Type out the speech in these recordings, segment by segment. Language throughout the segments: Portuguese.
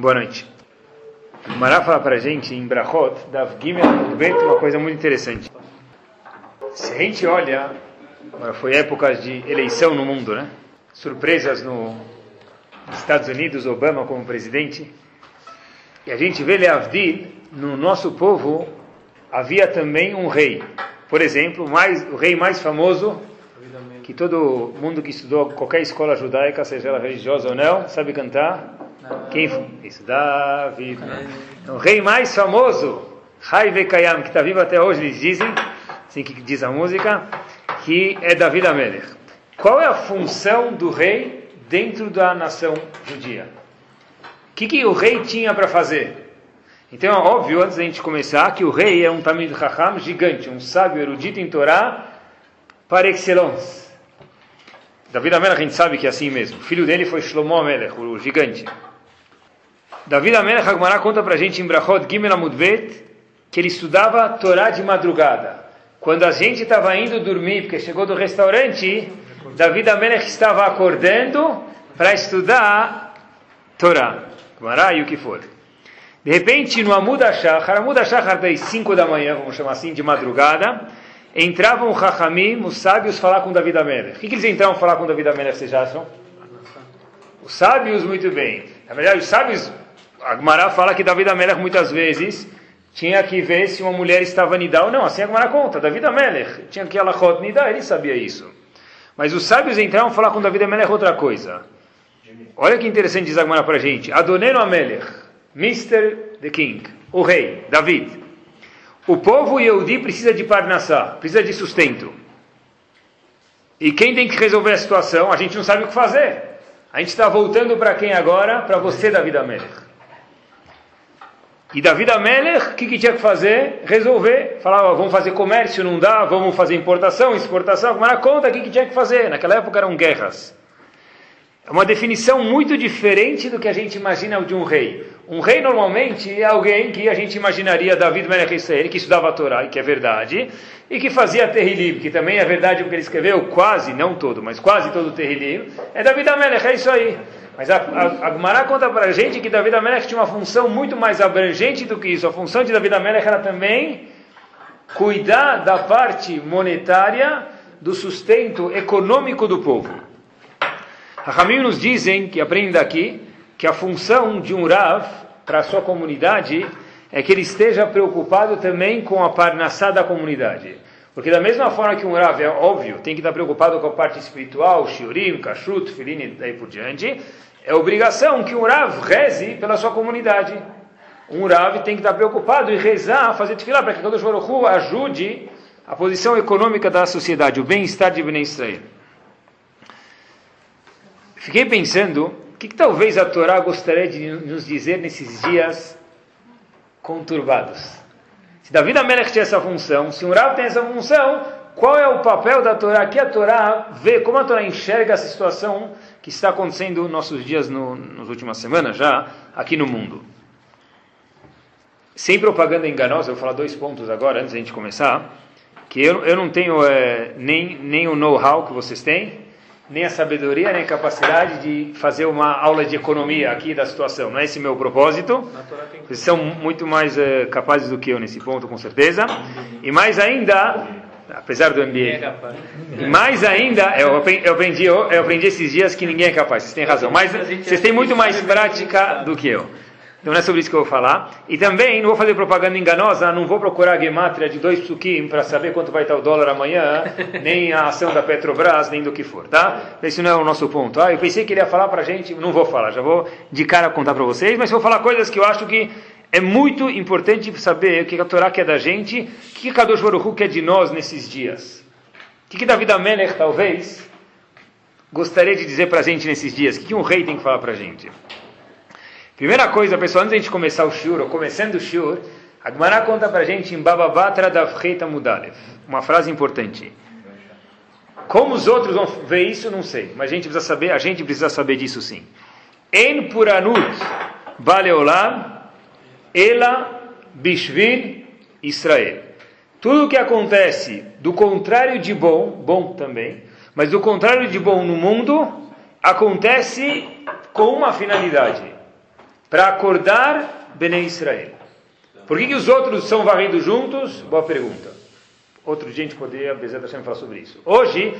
Boa noite. O Mará fala para a gente em Brachot, da Gimel uma coisa muito interessante. Se a gente olha, foi época de eleição no mundo, né? Surpresas no, nos Estados Unidos, Obama como presidente. E a gente vê Leavdil, no nosso povo havia também um rei. Por exemplo, mais, o rei mais famoso que todo mundo que estudou qualquer escola judaica, seja ela religiosa ou não, sabe cantar. Quem foi? Isso, David. É o rei mais famoso, Hai Kayam, que está vivo até hoje, eles dizem, assim que diz a música, que é David Amelech. Qual é a função do rei dentro da nação judia? O que, que o rei tinha para fazer? Então é óbvio, antes da gente começar, que o rei é um Tamid Chacham gigante, um sábio erudito em Torá par excellence. David Amelech a gente sabe que é assim mesmo. O filho dele foi Shlomo Amelech, o gigante. David Amelech Agmará conta pra gente em Brachot Gimel Amudbet que ele estudava Torá de madrugada. Quando a gente estava indo dormir, porque chegou do restaurante, David Amelech estava acordando para estudar Torá, Agmará e o que for. De repente, no Amud Ashachar, Amud Ashachar das 5 da manhã, vamos chamar assim, de madrugada, entravam os os sábios, falar com David Amelech. O que, que eles entravam falar com David Amelech, vocês acham? Os sábios, muito bem. Na verdade, os sábios, a fala que David Amelech, muitas vezes, tinha que ver se uma mulher estava nidá ou não. Assim a conta. David Amelech tinha que ela nidá, ele sabia isso. Mas os sábios entravam falar com David Amelech outra coisa. Olha que interessante diz a para a gente. Adoneno Amelech. Mr. the King, o rei, David. O povo Yehudi precisa de parnassá, precisa de sustento. E quem tem que resolver a situação? A gente não sabe o que fazer. A gente está voltando para quem agora? Para você, David Amelech. E David Amelech, o que, que, tinha que fazer? Resolver. Falava, vamos fazer comércio, não dá, vamos fazer importação, exportação. Como era conta, o que, que tinha que fazer? Naquela época eram guerras. É uma definição muito diferente do que a gente imagina de um rei. Um rei normalmente é alguém que a gente imaginaria David Melech Israel, que estudava a Torá, que é verdade, e que fazia Terrilim, que também é verdade porque ele escreveu quase, não todo, mas quase todo o Terrilim. É David Melech, é isso aí. Mas a, a, a Gumara conta para a gente que David Melech tinha uma função muito mais abrangente do que isso. A função de David Melech era também cuidar da parte monetária do sustento econômico do povo. Rahamim nos dizem, que aprendem daqui, que a função de um Rav para a sua comunidade é que ele esteja preocupado também com a parnassá da comunidade. Porque da mesma forma que um Rav, é óbvio, tem que estar preocupado com a parte espiritual, shiurim, kashrut, filin e daí por diante, é obrigação que um Rav reze pela sua comunidade. Um Rav tem que estar preocupado em rezar, fazer tefilá, para que Kadosh Baruch Hu ajude a posição econômica da sociedade, o bem-estar de Bnei Israel. Fiquei pensando, o que, que talvez a Torá gostaria de nos dizer nesses dias conturbados? Se Davi Amelech tinha essa função, se um Rav tem essa função, qual é o papel da Torá? Que a Torá vê, como a Torá enxerga essa situação que está acontecendo nos nossos dias, no, nas últimas semanas já, aqui no mundo. Sem propaganda enganosa, eu vou falar dois pontos agora, antes da gente começar, que eu, eu não tenho é, nem, nem o know-how que vocês têm, nem a sabedoria, nem a capacidade de fazer uma aula de economia aqui da situação. Não é esse meu propósito. Vocês são muito mais uh, capazes do que eu nesse ponto, com certeza. E mais ainda, apesar do MBA, e mais ainda, eu aprendi, eu aprendi, eu aprendi esses dias que ninguém é capaz. Vocês têm razão. Mas vocês têm muito mais prática do que eu. Então não é sobre isso que eu vou falar. E também não vou fazer propaganda enganosa, não vou procurar a gemátria de dois psukim para saber quanto vai estar o dólar amanhã, nem a ação da Petrobras, nem do que for, tá? Esse não é o nosso ponto. Ah, eu pensei que ele ia falar para a gente, não vou falar, já vou de cara contar para vocês, mas vou falar coisas que eu acho que é muito importante saber o que a Torá quer da gente, o que Kadosh Baruch quer de nós nesses dias. O que, David Amelech, talvez, gostaria de dizer para a gente nesses dias? O que, um rei tem que falar para a gente? Primeira coisa, pessoal, antes de a gente começar o shur, ou começando o shur, a conta pra gente em Bababatra Davreita Mudalev, uma frase importante. Como os outros vão ver isso, não sei, mas a gente precisa saber, a gente precisa saber disso sim. En puranut baleolam ela bishvil Israel. Tudo o que acontece do contrário de bom, bom também, mas do contrário de bom no mundo, acontece com uma finalidade para acordar Bnei Israel. Por que, que os outros são varridos juntos? Boa pergunta. Outro dia a gente poderia, Bezerra Hashem, falar sobre isso. Hoje,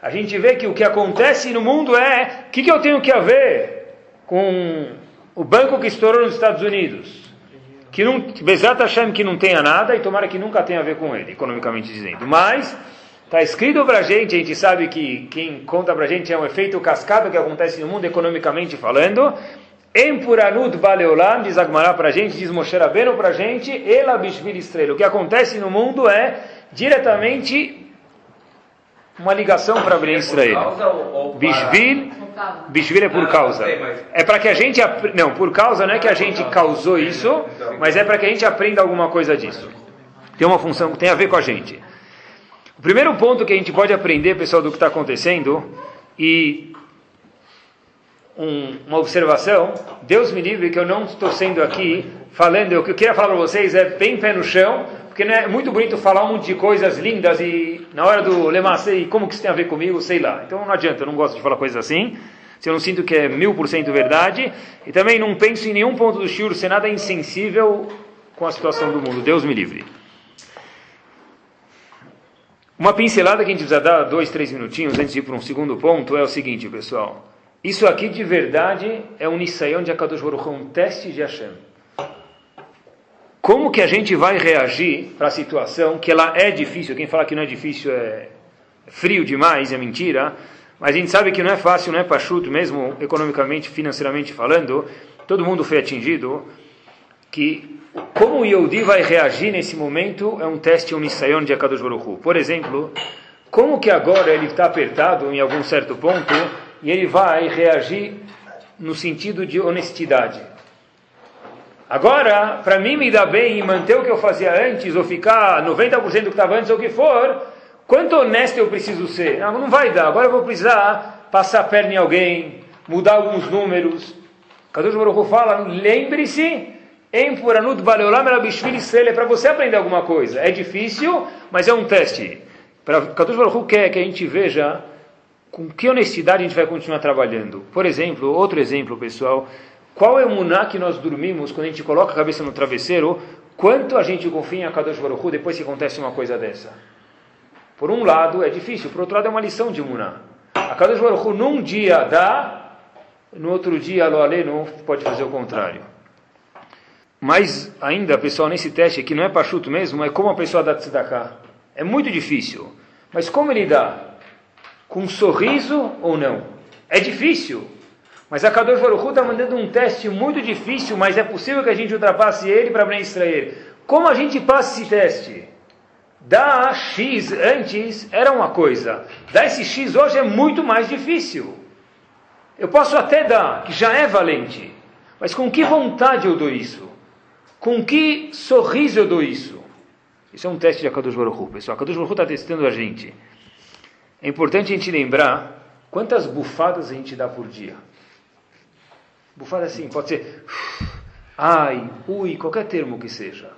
a gente vê que o que acontece no mundo é, o que, que eu tenho que ver com o banco que estourou nos Estados Unidos? Que não, Bezerra Hashem que não tenha nada e tomara que nunca tenha a ver com ele, economicamente dizendo. Mas, está escrito para a gente, a gente sabe que quem conta para a gente é um efeito cascata que acontece no mundo economicamente falando, Empuranut Baleolam, diz Agmará para a gente, diz Moshe Rabbeinu para a gente, Ela Bishvil Estrela. O que acontece no mundo é diretamente uma ligação para Bnei Israel. Bishvil, Bishvil é por causa. É para que a gente não, por causa não é que a gente causou isso, mas é para que a gente aprenda alguma coisa disso. Tem uma função que tem a ver com a gente. O primeiro ponto que a gente pode aprender, pessoal, do que está acontecendo e um, uma observação, Deus me livre que eu não estou sendo aqui falando, o que eu queria falar para vocês é bem pé no chão, porque não é muito bonito falar um monte de coisas lindas e na hora do e como que isso tem a ver comigo, sei lá. Então não adianta, eu não gosto de falar coisas assim, se eu não sinto que é mil por cento verdade, e também não penso em nenhum ponto do shiur ser nada insensível com a situação do mundo. Deus me livre. Uma pincelada que a gente precisa dar, dois, três minutinhos, antes de ir para um segundo ponto, é o seguinte, pessoal. Isso aqui de verdade é um Nisayon de Akadosh Baruch um teste de Hashem. Como que a gente vai reagir para a situação que ela é difícil? Quem fala que não é difícil é frio demais, é mentira. Mas a gente sabe que não é fácil, não é pachuto, mesmo economicamente, financeiramente falando. Todo mundo foi atingido. Que como o Yehudi vai reagir nesse momento é um teste, um de Akadosh Baruch Por exemplo, como que agora ele está apertado em algum certo ponto e ele vai reagir no sentido de honestidade. Agora, para mim me dá bem em manter o que eu fazia antes, ou ficar 90% do que estava antes, ou o que for, quanto honesto eu preciso ser? Não, não vai dar, agora eu vou precisar passar a perna em alguém, mudar alguns números. Kadosh Baruch fala, lembre-se, Empuranut Baleolam Elabishvili é para você aprender alguma coisa. É difícil, mas é um teste. Kadosh Baruch quer que a gente veja com que honestidade a gente vai continuar trabalhando? Por exemplo, outro exemplo, pessoal, qual é o muná que nós dormimos quando a gente coloca a cabeça no travesseiro? Quanto a gente confia em Akadosh Baruch Hu depois que acontece uma coisa dessa? Por um lado é difícil, por outro lado é uma lição de muná. Akadosh Baruch Hu num dia dá, no outro dia Aloale não pode fazer o contrário. Mas ainda, pessoal, nesse teste aqui não é pachuto mesmo, é como a pessoa dá tzedakah. É muito difícil. Mas como ele dá? com um sorriso ou não. É difícil, mas a Kadosh Baruch está mandando um teste muito difícil, mas é possível que a gente ultrapasse ele para Ben Israel. Como a gente passa esse teste? Dar X antes era uma coisa, dar esse X hoje é muito mais difícil. Eu posso até dar, que já é valente, mas com que vontade eu dou isso? Com que sorriso eu dou isso? Isso é um teste de Akadosh Baruch pessoal. Akadosh Baruch está testando a gente. É importante a gente lembrar quantas bufadas a gente dá por dia. Bufada assim, pode ser ai, ui, qualquer termo que seja.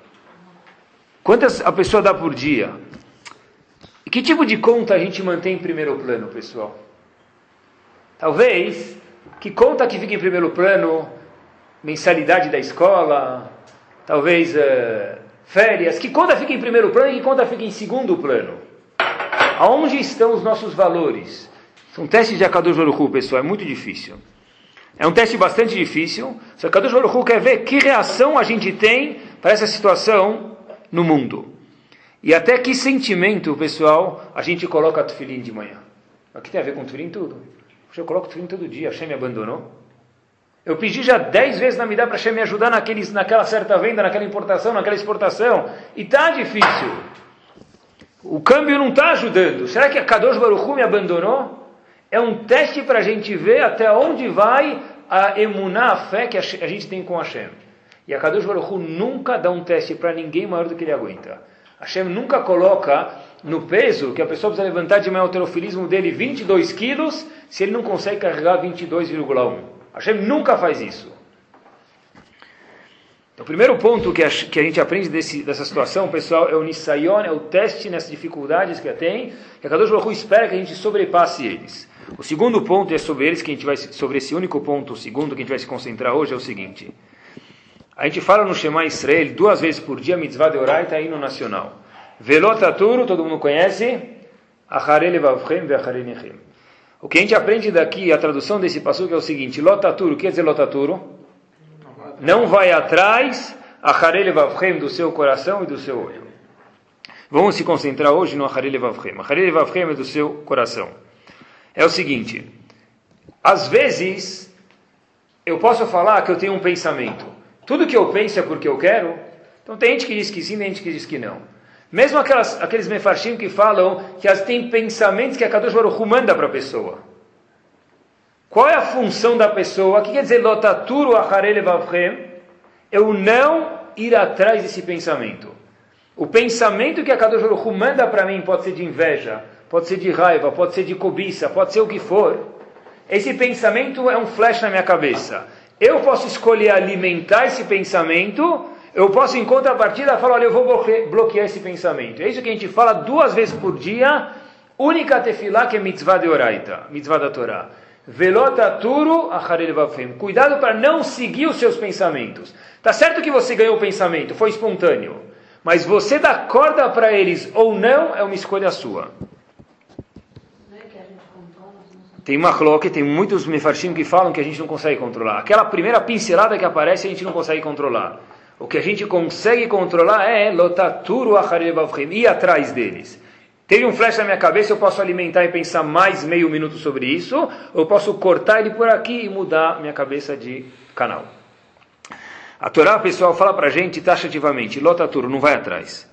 Quantas a pessoa dá por dia? E que tipo de conta a gente mantém em primeiro plano, pessoal? Talvez, que conta que fica em primeiro plano? Mensalidade da escola, talvez uh, férias. Que conta fica em primeiro plano e que conta fica em segundo plano? Aonde estão os nossos valores? São testes de Akadosh Baruch pessoal, é muito difícil. É um teste bastante difícil. Só que Akadosh Baruch quer ver que reação a gente tem para essa situação no mundo. E até que sentimento, pessoal, a gente coloca tefilim de manhã. O que tem a ver com tefilim tudo? Eu coloco tefilim todo dia, Hashem me abandonou. Eu pedi já dez vezes na Midá para Hashem me ajudar naqueles, naquela certa venda, naquela importação, naquela exportação. E tá difícil. O câmbio não está ajudando. Será que a Kadosh Baruch Hu me abandonou? É um teste para a gente ver até onde vai a emunar, a fé que a gente tem com Hashem. E a Kadosh Baruch nunca dá um teste para ninguém maior do que ele aguenta. Hashem nunca coloca no peso que a pessoa precisa levantar de manhã o dele 22 quilos se ele não consegue carregar 22,1. Hashem nunca faz isso. O primeiro ponto que a, que a gente aprende desse, dessa situação, pessoal, é o Nisayon, é o teste nessas dificuldades que tem, que a Kadosh Baruch espera que a gente sobrepasse eles. O segundo ponto, é sobre eles que a gente vai, sobre esse único ponto, o segundo que a gente vai se concentrar hoje, é o seguinte. A gente fala no Shema Israel duas vezes por dia, mitzvah de orai, está aí no nacional. Velotaturo, todo mundo conhece? O que a gente aprende daqui, a tradução desse passo é o seguinte, lotaturo, o que quer dizer lotaturo? não vai atrás Acharele Vavchem do seu coração e do seu olho. Vamos se concentrar hoje no Acharele Vavchem. Acharele Vavchem é do seu coração. É o seguinte, às vezes eu posso falar que eu tenho um pensamento. Tudo que eu penso é porque eu quero. Então tem gente que diz que sim, tem gente que diz que não. Mesmo aquelas, aqueles mefarshim que falam que as tem pensamentos que a Kadosh manda para a pessoa. Qual é a função da pessoa? O que quer dizer lotaturu acharele vavchem? Eu não ir atrás desse pensamento. O pensamento que a Kadosh manda para mim pode ser de inveja, pode ser de raiva, pode ser de cobiça, pode ser o que for. Esse pensamento é um flash na minha cabeça. Eu posso escolher alimentar esse pensamento, eu posso em contrapartida falar, olha, eu vou bloquear esse pensamento. É isso que a gente fala duas vezes por dia, única tefilá que é mitzvah de oraita, mitzvah da Torá. Velotaturu acharelevavim. Cuidado para não seguir os seus pensamentos. Tá certo que você ganhou o pensamento, foi espontâneo. Mas você dá corda para eles ou não é uma escolha sua. Tem uma cloque, tem muitos mefarshim que falam que a gente não consegue controlar. Aquela primeira pincelada que aparece a gente não consegue controlar. O que a gente consegue controlar é lotaturu acharelevavim, ir atrás deles. Teve um flash na minha cabeça, eu posso alimentar e pensar mais meio minuto sobre isso, eu posso cortar ele por aqui e mudar minha cabeça de canal. A Torá, pessoal, fala para a gente taxativamente, lotaturo, não vai atrás.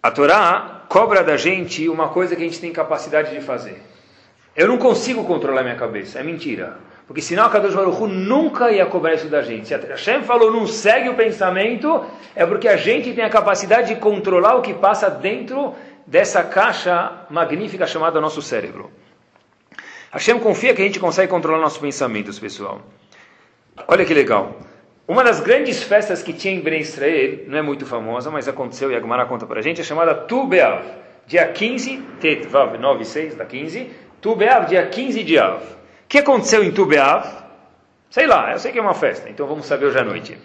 A Torá cobra da gente uma coisa que a gente tem capacidade de fazer. Eu não consigo controlar minha cabeça, é mentira. Porque senão a Kadosh Baruch nunca ia cobrar isso da gente. Se a Hashem falou não segue o pensamento, é porque a gente tem a capacidade de controlar o que passa dentro dessa caixa magnífica chamada nosso cérebro. Hashem confia que a gente consegue controlar nossos pensamentos, pessoal. Olha que legal. Uma das grandes festas que tinha em Ben Israel, não é muito famosa, mas aconteceu e a Gemara conta para a gente, é chamada Tu Be'av. Dia 15, Tet Vav 9 6 da 15, Tu Be'av, dia 15 de Av. O que aconteceu em Tu Be'av? Sei lá, eu sei que é uma festa, então vamos saber hoje à noite.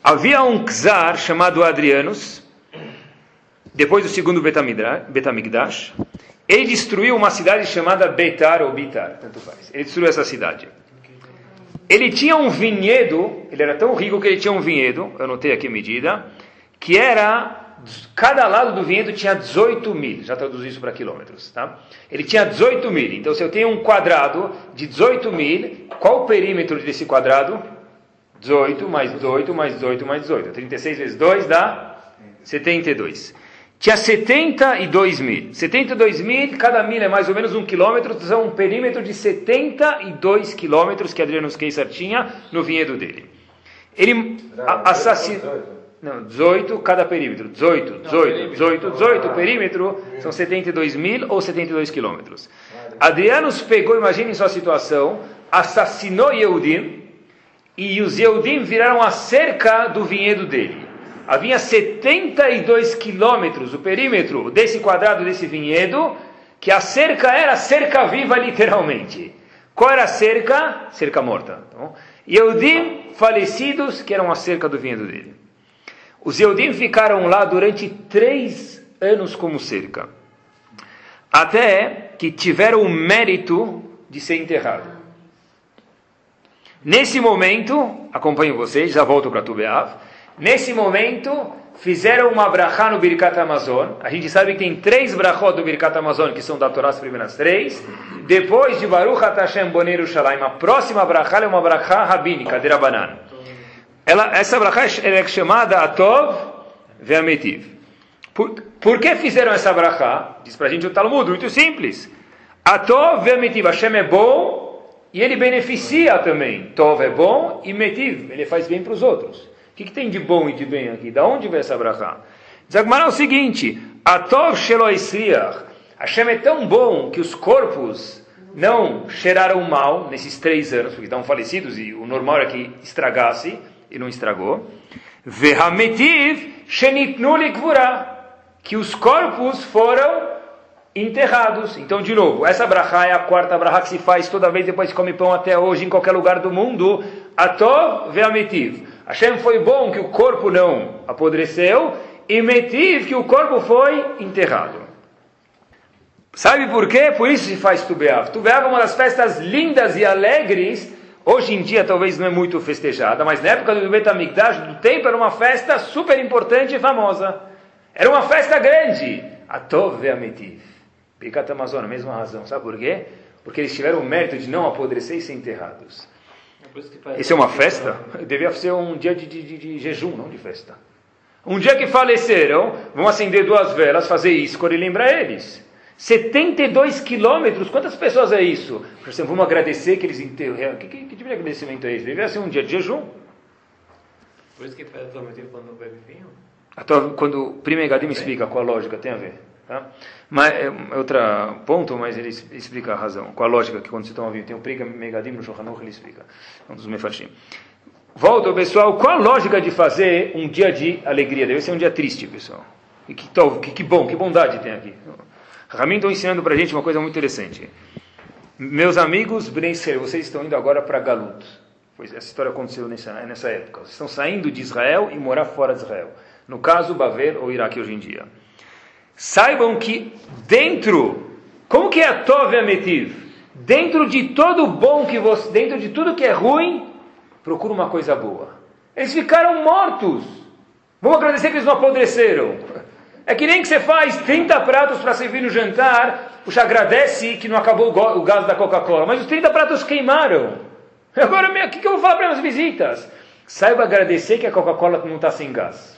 Havia um czar chamado Adrianus, depois do segundo Betamigdash, ele destruiu uma cidade chamada Betar ou Bitar, tanto faz. Ele destruiu essa cidade. Ele tinha um vinhedo, ele era tão rico que ele tinha um vinhedo, eu anotei aqui a medida, que era, cada lado do vinhedo tinha 18 mil, já traduzi isso para quilômetros, tá? Ele tinha 18 mil, então se eu tenho um quadrado de 18 mil, qual o perímetro desse quadrado? 18 mais 18 mais 18 mais 18, 36 vezes 2 dá 72 tinha 72 mil. 72 mil, cada mil é mais ou menos um quilômetro, são um perímetro de 72 quilômetros que Adriano Keisar tinha no vinhedo dele. Ele assassinou. Não, 18 cada perímetro. 18, 18, 18, 18, perímetro são 72 mil ou 72 quilômetros. Adrianos pegou, imaginem sua situação, assassinou Yehudim e os Yehudim viraram a cerca do vinhedo dele havia 72 quilômetros, o perímetro desse quadrado, desse vinhedo, que a cerca era cerca viva, literalmente. Qual era a cerca? Cerca morta. Tá Yehudim falecidos, que eram a cerca do vinhedo dele. Os Yehudim ficaram lá durante três anos como cerca. Até que tiveram o mérito de ser enterrado. Nesse momento, acompanho vocês, já volto para Tubeav. Nesse momento, fizeram uma brachá no Birkat Amazon. A gente sabe que tem três brachot do Birkat Amazon, que são da Torá as primeiras três. Depois de Baruch Hashem Boneru Shalayim, a próxima brachá é uma brachá rabínica, de Rabanan. Ela, essa brachá é chamada Atov Ve'ametiv. Por, por que fizeram essa brachá? Diz para a gente o Talmud, muito simples. Atov Ve'ametiv, Hashem é bom e ele beneficia também. Tov é bom e Metiv, ele faz bem para os outros. O que, que, tem de bom e de bem aqui? Da onde vem essa brachá? Zagmará é o seguinte: Atov Sheloisriach. Hashem é tão bom que os corpos não cheiraram mal nesses três anos, porque estavam falecidos e o normal era que estragasse. E não estragou. Vehametiv shenitnu que os corpos foram enterrados. Então, de novo, essa brachá é a quarta brachá que se faz toda vez depois que come pão até hoje em qualquer lugar do mundo. Atov ve'ametiv. Hashem foi bom que o corpo não apodreceu e metiv que o corpo foi enterrado. Sabe por quê? Por isso se faz Tubeav. Tubeav é uma das festas lindas e alegres. Hoje em dia talvez não é muito festejada, mas na época do Betamigdash, do tempo, era uma festa super importante e famosa. Era uma festa grande. Atov ve'ametiv. Birkat Amazon, a mesma razão. Sabe por quê? Porque eles tiveram o mérito de não apodrecer e ser enterrados. É Isso é uma festa? Devia ser um dia de, de, de, jejum, não de festa. Um dia que faleceram, vão acender duas velas, fazer isso, e lembrar eles. 72 quilômetros, quantas pessoas é isso? Exemplo, vamos agradecer que eles enterraram. Que, que, que tipo de agradecimento é esse? Devia ser um dia de jejum. Por isso que faz quando bebe vinho? Quando o Primegadim explica qual a lógica tem a ver. Tá? Mas, é, é outro ponto, mas ele explica a razão, com a lógica que quando você toma vinho, tem o Priga Megadim no Shulchan ele explica, um dos mefarshim. Volta, pessoal, qual a lógica de fazer um dia de alegria? Deve ser um dia triste, pessoal. E que, que, que bom, que bondade tem aqui. Ramin está ensinando para a gente uma coisa muito interessante. Meus amigos Brenser, vocês estão indo agora para Galut. Pois essa história aconteceu nessa, nessa época. Vocês estão saindo de Israel e morar fora de Israel. No caso, Bavel ou Iraque hoje em dia. Saibam que dentro, como que é a Tov Ametiv? Dentro de todo bom que você, dentro de tudo que é ruim, procura uma coisa boa. Eles ficaram mortos. Vamos agradecer que eles não apodreceram. É que nem que você faz 30 pratos para servir no jantar, puxa, agradece que não acabou o gás da Coca-Cola, mas os 30 pratos queimaram. Agora, o que, que eu vou falar para as visitas? Saiba agradecer que a Coca-Cola não está sem gás.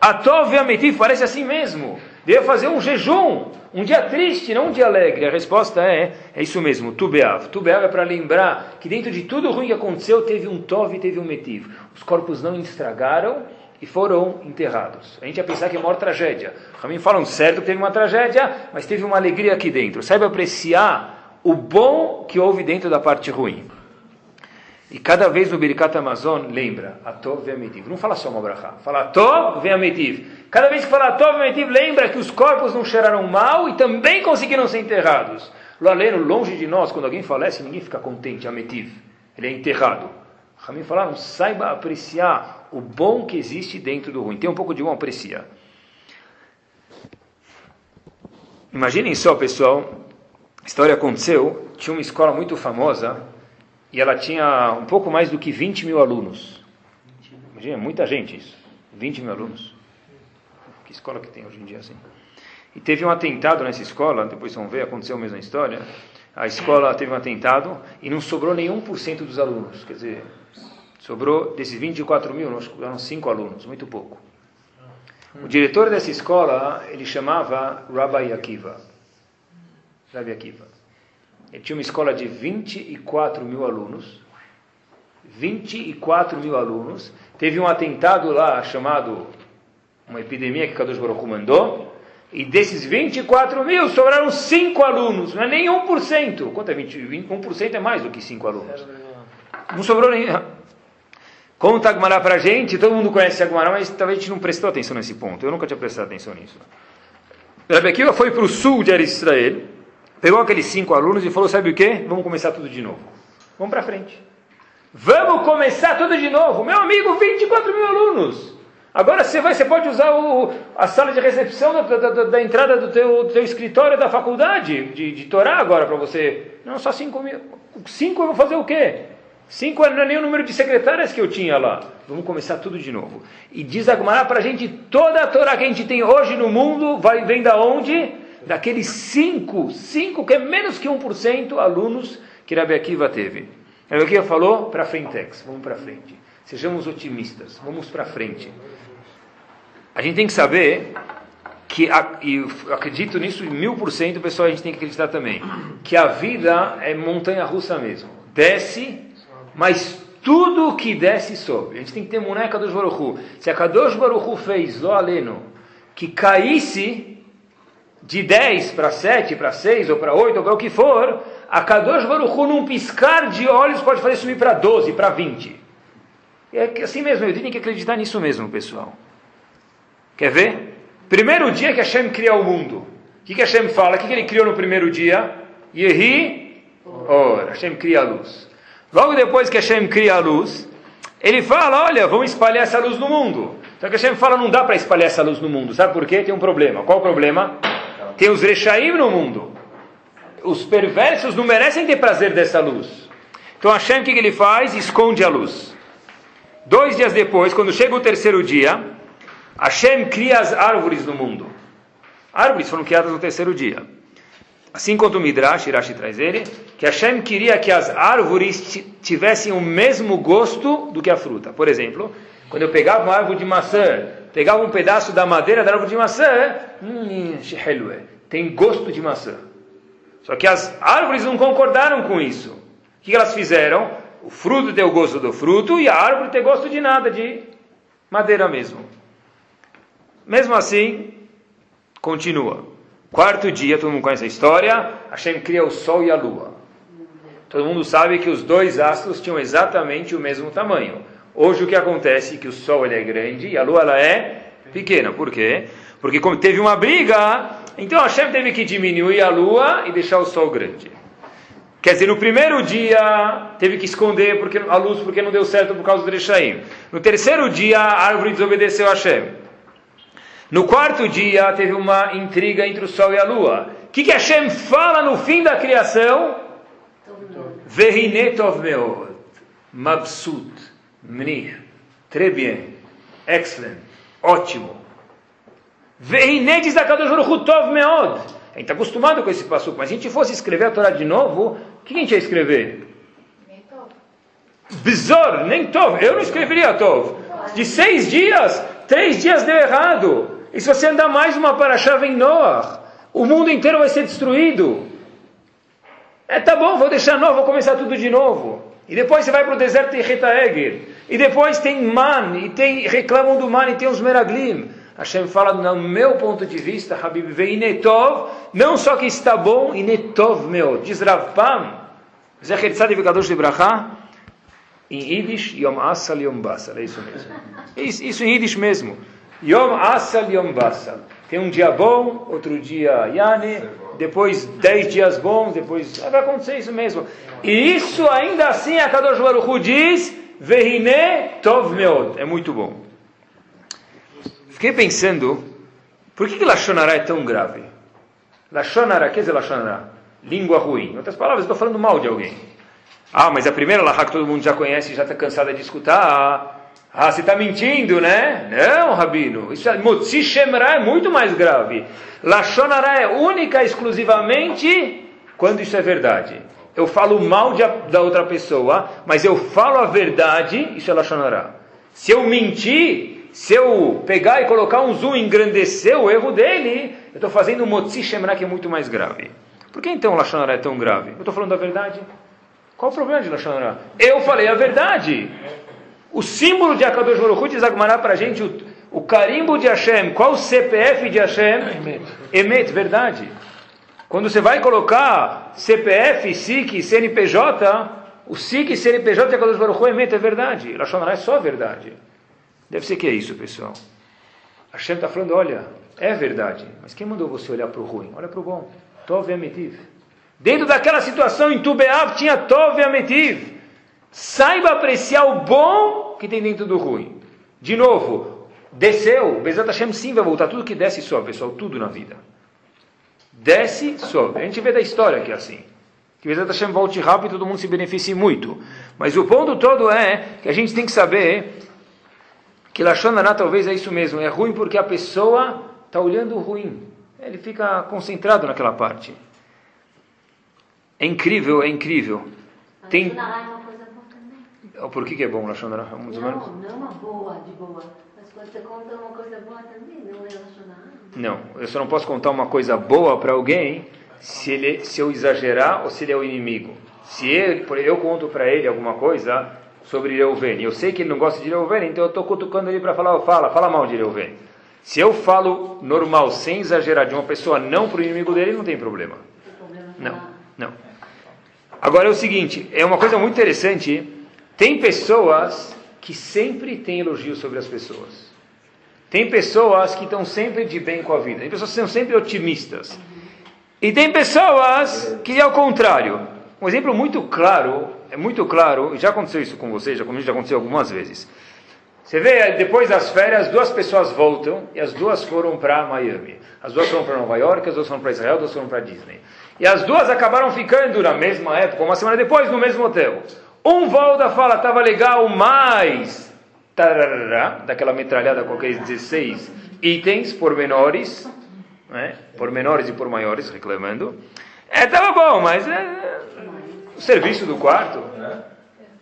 A Tov Ametiv parece assim mesmo. Deve fazer um jejum, um dia triste, não um dia alegre. A resposta é, é isso mesmo, Tubeav. Tubeav é para lembrar que dentro de tudo ruim que aconteceu, teve um Tov e teve um Metiv. Os corpos não estragaram e foram enterrados. A gente ia pensar que é a maior tragédia. Ramin falam certo que teve uma tragédia, mas teve uma alegria aqui dentro. Saiba apreciar o bom que houve dentro da parte ruim. E cada vez no Birkat Amazon, lembra, Atov ve'ametiv. Não fala só uma brachá, fala Atov ve'ametiv. Cada vez que fala Atov ve'ametiv, lembra que os corpos não cheiraram mal e também conseguiram ser enterrados. Laleno, longe de nós, quando alguém falece, ninguém fica contente, Ametiv. Ele é enterrado. Ramin falaram, saiba apreciar o bom que existe dentro do ruim. Tem um pouco de bom, aprecia. Imaginem só, pessoal, a história aconteceu, tinha uma escola muito famosa, e ela tinha um pouco mais do que 20 mil alunos. Imagina, muita gente isso. 20 mil alunos. Que escola que tem hoje em dia assim? E teve um atentado nessa escola, depois vão ver, aconteceu a mesma história. A escola teve um atentado e não sobrou nenhum por cento dos alunos. Quer dizer, sobrou desses 24 mil, eram cinco alunos, muito pouco. O diretor dessa escola, ele chamava Rabbi Akiva. Rabbi Akiva. Ele tinha uma escola de 24 mil alunos. 24 mil alunos. Teve um atentado lá chamado uma epidemia que Kadosh Baruch mandou. E desses 24 mil sobraram 5 alunos, não é nem 1%. Quanto é 20? 1% é mais do que 5 alunos. Não sobrou nem. Conta Agmará para a gente, todo mundo conhece Agmará, mas talvez a gente não prestou atenção nesse ponto. Eu nunca tinha prestado atenção nisso. Rabi Akiva foi para o sul de Israel Pegou aqueles cinco alunos e falou: Sabe o que? Vamos começar tudo de novo. Vamos para frente. Vamos começar tudo de novo. Meu amigo, 24 mil alunos. Agora você vai, você pode usar o, a sala de recepção da, da, da entrada do teu, do teu, escritório da faculdade de, de Torá agora para você. Não, só 5 mil. 5 eu vou fazer o quê? 5 não é nem o número de secretárias que eu tinha lá. Vamos começar tudo de novo. E diz Agmará para a gente, toda a Torá que a gente tem hoje no mundo vai, vem da onde? daqueles 5, 5 que é menos que 1% alunos que Rabi Akiva teve. Rabi Akiva falou para frentex, vamos para frente. Sejamos otimistas, vamos para frente. A gente tem que saber que, e acredito nisso mil por cento, pessoal, a gente tem que acreditar também, que a vida é montanha russa mesmo. Desce, mas tudo que desce sobe. A gente tem que ter boneca do Baruchu. Se a Kadosh Baruchu fez, ó aleno, que caísse, de 10 para 7, para 6 ou para 8 ou para o que for, a Kadosh Baruch Hu, num piscar de olhos, pode fazer subir para 12, para 20. É assim mesmo, eu tenho que acreditar nisso mesmo, pessoal. Quer ver? Primeiro dia que Hashem cria o mundo. O que, que Hashem fala? O que, que ele criou no primeiro dia? Yehi Or. Hashem cria a luz. Logo depois que Hashem cria a luz, ele fala, olha, vamos espalhar essa luz no mundo. Só que Hashem fala, não dá para espalhar essa luz no mundo. Sabe por quê? Tem um problema. Qual o problema? Tem os rechaim no mundo. Os perversos não merecem ter prazer dessa luz. Então Hashem, o que ele faz? Esconde a luz. Dois dias depois, quando chega o terceiro dia, Hashem cria as árvores no mundo. Árvores foram criadas no terceiro dia. Assim quanto o Midrash, Irashi traz ele, que Hashem queria que as árvores tivessem o mesmo gosto do que a fruta. Por exemplo, quando eu pegava uma árvore de maçã, pegava um pedaço da madeira da árvore de maçã, hum, tem gosto de maçã. Só que as árvores não concordaram com isso. O que elas fizeram? O fruto deu gosto do fruto e a árvore tem gosto de nada, de madeira mesmo. Mesmo assim, continua. Quarto dia, todo mundo conhece a história, Hashem cria o Sol e a Lua. Todo mundo sabe que os dois astros tinham exatamente o mesmo tamanho. Hoje o que acontece é que o Sol ele é grande e a Lua ela é pequena. Por quê? Porque como teve uma briga, então Hashem teve que diminuir a Lua e deixar o Sol grande. Quer dizer, no primeiro dia teve que esconder porque, a luz porque não deu certo por causa do Rechaim. No terceiro dia a árvore desobedeceu a Hashem. No quarto dia teve uma intriga entre o Sol e a Lua. O que, que Hashem fala no fim da criação? Vehinetov meod, mabsut, mnir, très bien, excellent, ótimo. Vehinet da Kadosh Tov meod. A gente está acostumado com esse passo, mas se a gente fosse escrever a Torá de novo, o que a gente ia escrever? Bezor, nem Tov. Eu não escreveria Tov. De seis dias, três dias deu errado. E se você andar mais uma paraxá, vem Noah. O mundo inteiro vai ser destruído. É, tá bom, vou deixar novo, vou começar tudo de novo. E depois você vai para o deserto de Retaegir. E depois tem Man, e tem, reclamam do Man, e tem os Meraglim. Hashem fala, no meu ponto de vista, Habib, vem Netov, não só que está bom, e Netov meu. Diz Rav Pam, Zecher Tzadik Kadosh Libracha, em Yiddish, Yom Asal Yom Basal, é isso mesmo. Isso, isso em Yiddish mesmo. Yom Asal, Yom Basal. Tem um dia bom, outro dia Yane, depois dez dias bons, depois vai acontecer isso mesmo. E isso ainda assim a Kadosh Baruch diz, Vehine Tov Meod. É muito bom. Fiquei pensando, por que, que Lashonará é tão grave? Lashonará, que é Lashonará? Língua ruim. Em outras palavras, estou falando mal de alguém. Ah, mas a primeira Lahá que todo mundo já conhece já está cansado de escutar, ah, você está mentindo, né? Não, Rabino. Isso é, Motzi Shemra é muito mais grave. Lashonara é única exclusivamente quando isso é verdade. Eu falo mal de, da outra pessoa, mas eu falo a verdade, isso é Lashonara. Se eu mentir, se eu pegar e colocar um zoom e engrandecer o erro dele, eu estou fazendo um Motzi Shemra que é muito mais grave. Por que então Lashonara é tão grave? Eu estou falando a verdade. Qual o problema de Lashonara? Eu falei a verdade. O símbolo de Akadosh Baruch Hu diz Agmará para a gente, o, o, carimbo de Hashem, qual o CPF de Hashem? Emet. Emet, verdade. Quando você vai colocar CPF, SIC, CNPJ, o SIC e CNPJ de Akadosh Baruch Hu, Emet, é verdade. Lashonará é só verdade. Deve ser que é isso, pessoal. Hashem está falando, olha, é verdade, mas quem mandou você olhar para o ruim? Olha para o bom. Tov e Ametiv. Dentro daquela situação em Tubeav tinha Tov e Ametiv. Saiba apreciar o bom que tem dentro do ruim. De novo, desceu, Bezat Hashem sim vai voltar, tudo que desce sobe, pessoal, tudo na vida. Desce, sobe. A gente vê da história que é assim. Que Bezat Hashem volte rápido e todo mundo se beneficie muito. Mas o ponto todo é que a gente tem que saber que Lashonará talvez é isso mesmo, é ruim porque a pessoa está olhando o ruim. Ele fica concentrado naquela parte. É incrível, é incrível. Tem... Por que, que é bom Lashon Hara? Não, não é uma boa de boa. Mas quando você conta uma coisa boa também, não é Lashon Não, eu só não posso contar uma coisa boa para alguém se, ele, se eu exagerar ou se ele é o inimigo. Se ele, eu conto para ele alguma coisa sobre Reuven, eu sei que ele não gosta de Reuven, então eu estou cutucando ele para falar, oh, fala, fala mal de Reuven. Se eu falo normal, sem exagerar de uma pessoa não para o inimigo dele, não tem problema. Não, não. Agora é o seguinte, é uma coisa muito interessante tem pessoas que sempre tem elogio sobre as pessoas. Tem pessoas que estão sempre de bem com a vida. Tem pessoas que são sempre otimistas. E tem pessoas que é o contrário. Um exemplo muito claro, é muito claro, já aconteceu isso com você, já, já aconteceu algumas vezes. Você vê, depois das férias, duas pessoas voltam e as duas foram para Miami. As duas foram para Nova York, as duas foram para Israel, as duas foram para Disney. E as duas acabaram ficando na mesma época, uma semana depois, no mesmo hotel. Um volta fala, estava legal, mas... Tarará, daquela metralhada com aqueles 16 itens pormenores, né? por menores e por maiores, reclamando. É, estava bom, mas é, o serviço do quarto,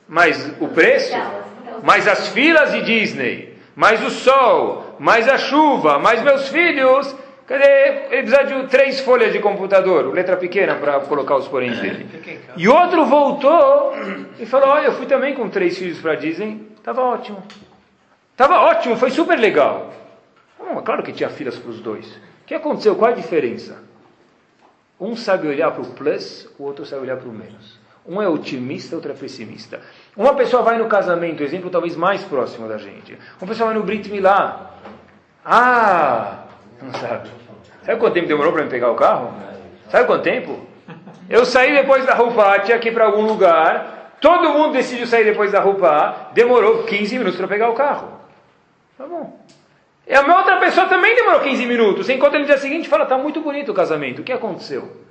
mas o preço, mais as filas de Disney, mais o sol, mais a chuva, mais meus filhos. Cadê? Ele precisa de três folhas de computador, letra pequena para colocar os poréns dele. E outro voltou e falou: Olha, eu fui também com três filhos para Disney, estava ótimo. Estava ótimo, foi super legal. É claro que tinha filas para os dois. O que aconteceu? Qual a diferença? Um sabe olhar para o plus, o outro sabe olhar para o menos. Um é otimista, outro é pessimista. Uma pessoa vai no casamento, exemplo talvez mais próximo da gente. Uma pessoa vai no Brit Milá. Ah, não sabe. Sabe quanto tempo demorou para me pegar o carro? Sabe quanto tempo? Eu saí depois da Rupá, tinha que ir para algum lugar. Todo mundo decidiu sair depois da Rupá. Demorou 15 minutos para pegar o carro. Tá bom. E a outra pessoa também demorou 15 minutos. Encontra ele no dia seguinte fala: está muito bonito o casamento. O que aconteceu?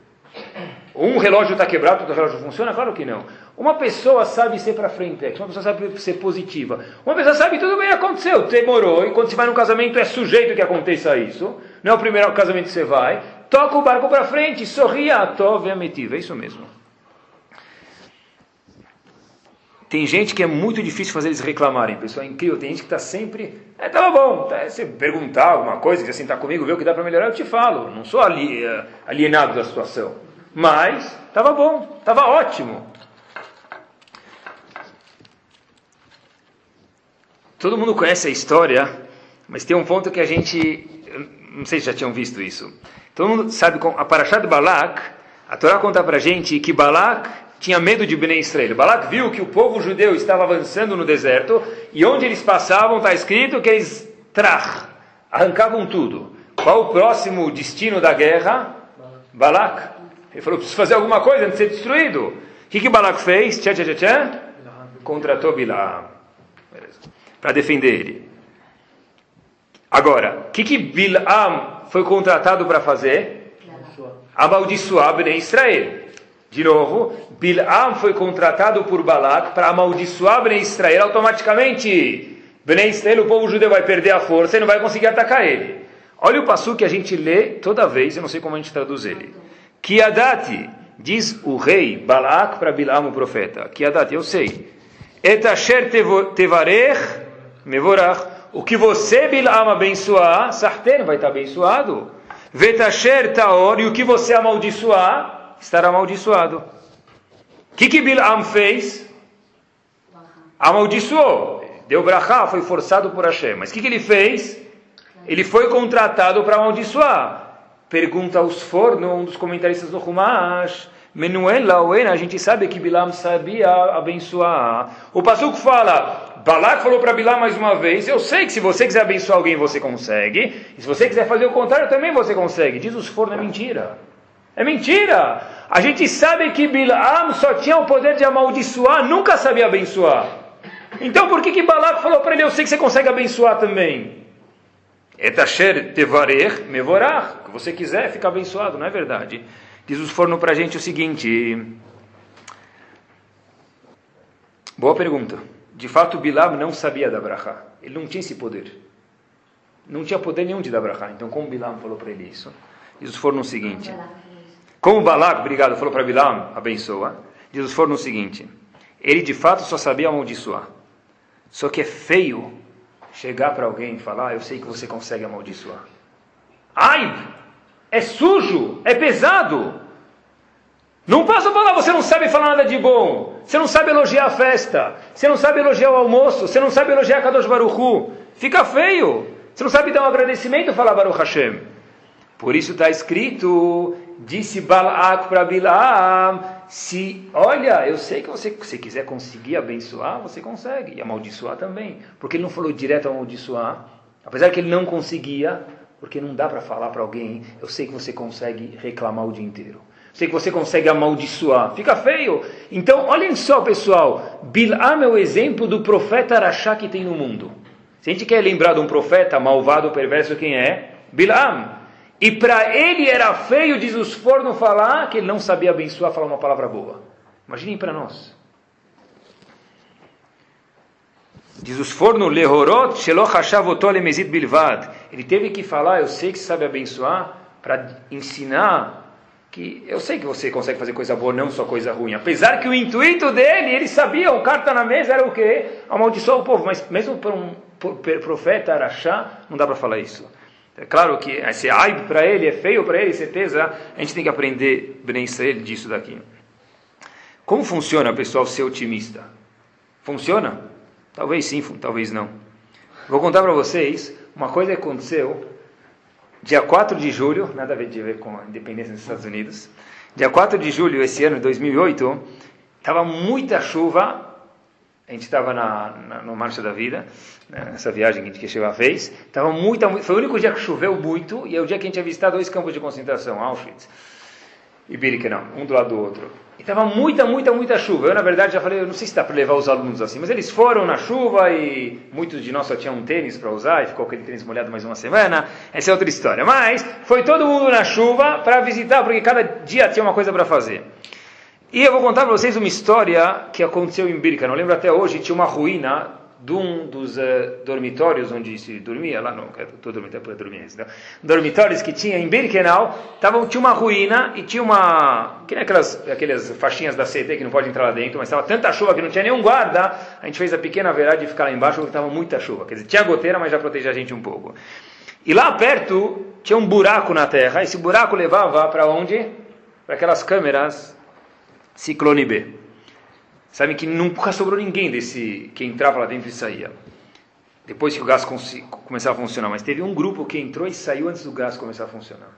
Um relógio está quebrado, outro relógio funciona? Claro que não. Uma pessoa sabe ser para frente, uma pessoa sabe ser positiva. Uma pessoa sabe tudo bem aconteceu, demorou, e quando você vai num casamento é sujeito que aconteça isso. Não é o primeiro casamento que você vai. Toca o barco para frente, sorria, tove ametiva. É isso mesmo. Tem gente que é muito difícil fazer eles reclamarem, pessoal, é incrível. Tem gente que está sempre. É, tá bom, tá, se perguntar alguma coisa, quiser sentar comigo, ver o que dá para melhorar, eu te falo. Não sou eh, alienado da situação. Mas, estava bom, estava ótimo. Todo mundo conhece a história, mas tem um ponto que a gente. Não sei se já tinham visto isso. Todo mundo sabe, a Parashá de Balak, a Torá conta para a gente que Balak tinha medo de Bnei Israel. Balak viu que o povo judeu estava avançando no deserto e onde eles passavam está escrito que eles trach, arrancavam tudo. Qual o próximo destino da guerra? Balak. Ele falou: preciso fazer alguma coisa antes de ser destruído. O que, que Balak fez? Tchá, tchá, tchá, tchá? Contratou Bilam para defender ele. Agora, o que, que Bilam foi contratado para fazer? Amaldiçoar Bnei Israel. De novo, Bilam foi contratado por Balak para amaldiçoar Bnei Israel automaticamente. Bnei Israel, o povo judeu vai perder a força e não vai conseguir atacar ele. Olha o passo que a gente lê toda vez, eu não sei como a gente traduz ele. Kiadati, diz o rei Balak para Bilam, o profeta. Kiadati, eu sei. Etasher tevarech mevorach. O que você, Bilam, abençoar, Sarten vai estar abençoado. Vetasher taor, e o que você amaldiçoar, estará amaldiçoado. O que, que Bilam fez? Amaldiçoou. Deu brachá, foi forçado por Hashem. Mas o que, que ele fez? Ele foi contratado para amaldiçoar. Pergunta aos forno, um dos comentaristas do Humash. Menuel Laoena, a gente sabe que Bilam sabia abençoar. O Pasuk fala, Balak falou para Bilam mais uma vez, eu sei que se você quiser abençoar alguém, você consegue. E se você quiser fazer o contrário, também você consegue. Diz os forno, é mentira. É mentira! A gente sabe que Bilam só tinha o poder de amaldiçoar, nunca sabia abençoar. Então por que, que Balak falou para ele, eu sei que você consegue abençoar também? Etasher tevarech mevorach. O que você quiser, fica abençoado, não é verdade? Diz os forno para a gente o seguinte. Boa pergunta. De fato, Bilam não sabia da brachá. Ele não tinha esse poder. Não tinha poder nenhum de dar brachá. Então, como Bilam falou para ele isso? Diz os forno o seguinte. Como Balak, obrigado, falou para Bilam, abençoa, diz os forno o seguinte: ele de fato só sabia amaldiçoar. Só que é feio chegar para alguém e falar: ah, Eu sei que você consegue amaldiçoar. Ai! É sujo, é pesado. Não posso falar, você não sabe falar nada de bom. Você não sabe elogiar a festa. Você não sabe elogiar o almoço. Você não sabe elogiar Kadosh Baruch Hu. Fica feio. Você não sabe dar um agradecimento e falar Baruch Hashem. Por isso está escrito disse Balak para Bilam, se, olha, eu sei que você, se quiser conseguir abençoar, você consegue, e amaldiçoar também, porque ele não falou direto amaldiçoar, apesar que ele não conseguia, porque não dá para falar para alguém, eu sei que você consegue reclamar o dia inteiro. Sei que você consegue amaldiçoar. Fica feio. Então, olhem só, pessoal. Bilam é o exemplo do profeta Arachá que tem no mundo. Se a gente quer lembrar de um profeta malvado, perverso, quem é? Bilam. E para ele era feio, diz os fornos, falar que ele não sabia abençoar, falar uma palavra boa. Imaginem para nós. Diz os fornos, lehorot sheloch lemezid bilvad. Ele teve que falar, eu sei que você sabe abençoar, para ensinar que eu sei que você consegue fazer coisa boa, não só coisa ruim. Apesar que o intuito dele, ele sabia, o carta na mesa era o quê? Amaldiçoar o povo. Mas mesmo para um profeta Arachá, não dá para falar isso. É claro que esse aib para ele é feio para ele, certeza. A gente tem que aprender bem disso daqui. Como funciona, pessoal, ser otimista? Funciona? Talvez sim, talvez não. Vou contar para vocês uma coisa que aconteceu dia 4 de julho, nada a ver com a independência dos Estados Unidos. Dia 4 de julho, esse ano, 2008, estava muita chuva. A gente estava na, na, no Marcha da Vida, né, nessa viagem que a gente chegou fez. Tava muita, foi o único dia que choveu muito e é o dia que a gente ia visitar dois campos de concentração, Auschwitz e Birkenau, um do lado do outro. E estava muita, muita, muita chuva. Eu, na verdade, já falei, eu não sei se dá para levar os alunos assim, mas eles foram na chuva e muitos de nós só tinham um tênis para usar e ficou aquele tênis molhado mais uma semana. Essa é outra história. Mas foi todo mundo na chuva para visitar, porque cada dia tinha uma coisa para fazer. E eu vou contar para vocês uma história que aconteceu em Birkenau. Eu lembro até hoje, tinha uma ruína de um dos uh, dormitórios onde se dormia, lá no todo dormitório para dormir, então, dormitórios que tinha em Birkenau, tava, tinha uma ruína e tinha uma, que nem aquelas, aquelas faixinhas da CT que não pode entrar lá dentro, mas estava tanta chuva que não tinha nenhum guarda, a gente fez a pequena verá de ficar lá embaixo porque estava muita chuva, quer dizer, tinha goteira, mas já protegia a gente um pouco. E lá perto tinha um buraco na terra, esse buraco levava para onde? Para aquelas câmeras Ciclone B. Sabem que nunca sobrou ninguém desse que entrava lá dentro e saía. Depois que o gás começava a funcionar. Mas teve um grupo que entrou e saiu antes do gás começar a funcionar.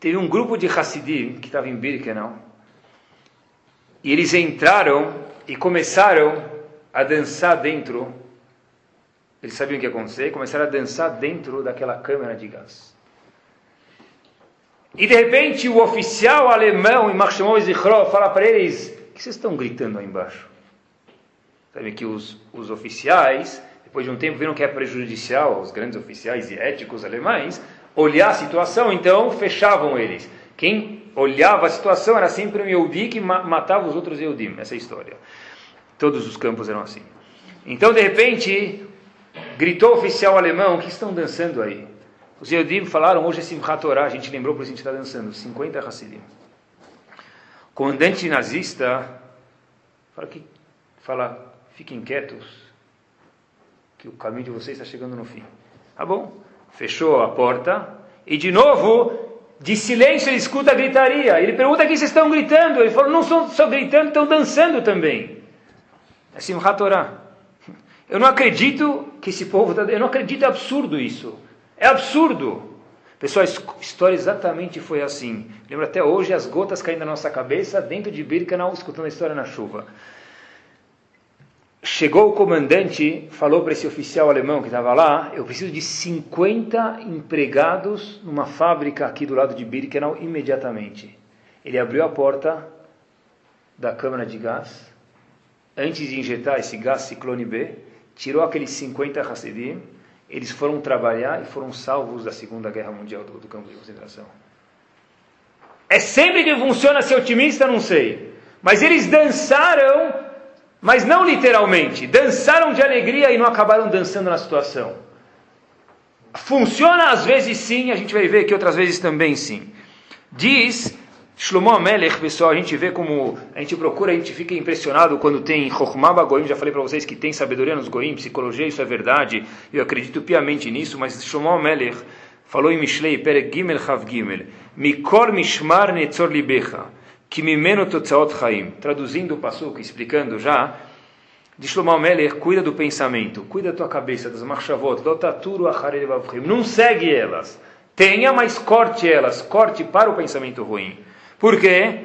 Teve um grupo de Hassidim que estava em Birkenau. E eles entraram e começaram a dançar dentro. Eles sabiam o que ia acontecer. Começaram a dançar dentro daquela câmara de gás. E de repente o oficial alemão, em Marshmallow Zichrov, fala para eles que vocês estão gritando aí embaixo? Sabe que os, os oficiais, depois de um tempo, viram que é prejudicial aos grandes oficiais e éticos alemães olhar a situação, então fechavam eles. Quem olhava a situação era sempre um Yehudi que matava os outros Yehudim. Essa é a história. Todos os campos eram assim. Então, de repente, gritou o oficial alemão: O que estão dançando aí? Os Yehudim falaram: Hoje é Simchat Torah. A gente lembrou por isso a gente está dançando. 50 Hassidim comandante nazista fala que fala, fiquem quietos, que o caminho de vocês está chegando no fim. Tá bom? Fechou a porta e de novo, de silêncio ele escuta a gritaria. Ele pergunta o que vocês estão gritando. Ele falou, não são só gritando, estão dançando também. É Simchat Torah. Eu não acredito que esse povo, tá, eu não acredito, é absurdo isso. É absurdo. Pessoal, a história exatamente foi assim. Lembra até hoje as gotas caindo na nossa cabeça dentro de Birkenau, escutando a história na chuva. Chegou o comandante, falou para esse oficial alemão que estava lá: Eu preciso de 50 empregados numa fábrica aqui do lado de Birkenau imediatamente. Ele abriu a porta da câmara de gás, antes de injetar esse gás ciclone B, tirou aqueles 50 Hassidim eles foram trabalhar e foram salvos da Segunda Guerra Mundial do, do campo de concentração. É sempre que funciona ser otimista, não sei. Mas eles dançaram, mas não literalmente. Dançaram de alegria e não acabaram dançando na situação. Funciona às vezes sim, a gente vai ver que outras vezes também sim. Diz Shlomo Amelech, pessoal, a gente vê como a gente procura, a gente fica impressionado quando tem Chokhmah Bagoim, já falei para vocês que tem sabedoria nos Goim, psicologia, isso é verdade, eu acredito piamente nisso, mas Shlomo Amelech falou em Mishlei, Perek Gimel Chav Gimel, Mikor Mishmar Netzor Libecha, Kimimeno Totzaot Chaim, traduzindo o passuco, explicando já, de Shlomo Amelech, cuida do pensamento, cuida da tua cabeça, das marchavot, do taturu acharei não segue elas, Tenha, mas corte elas, corte para o pensamento ruim. Por quê?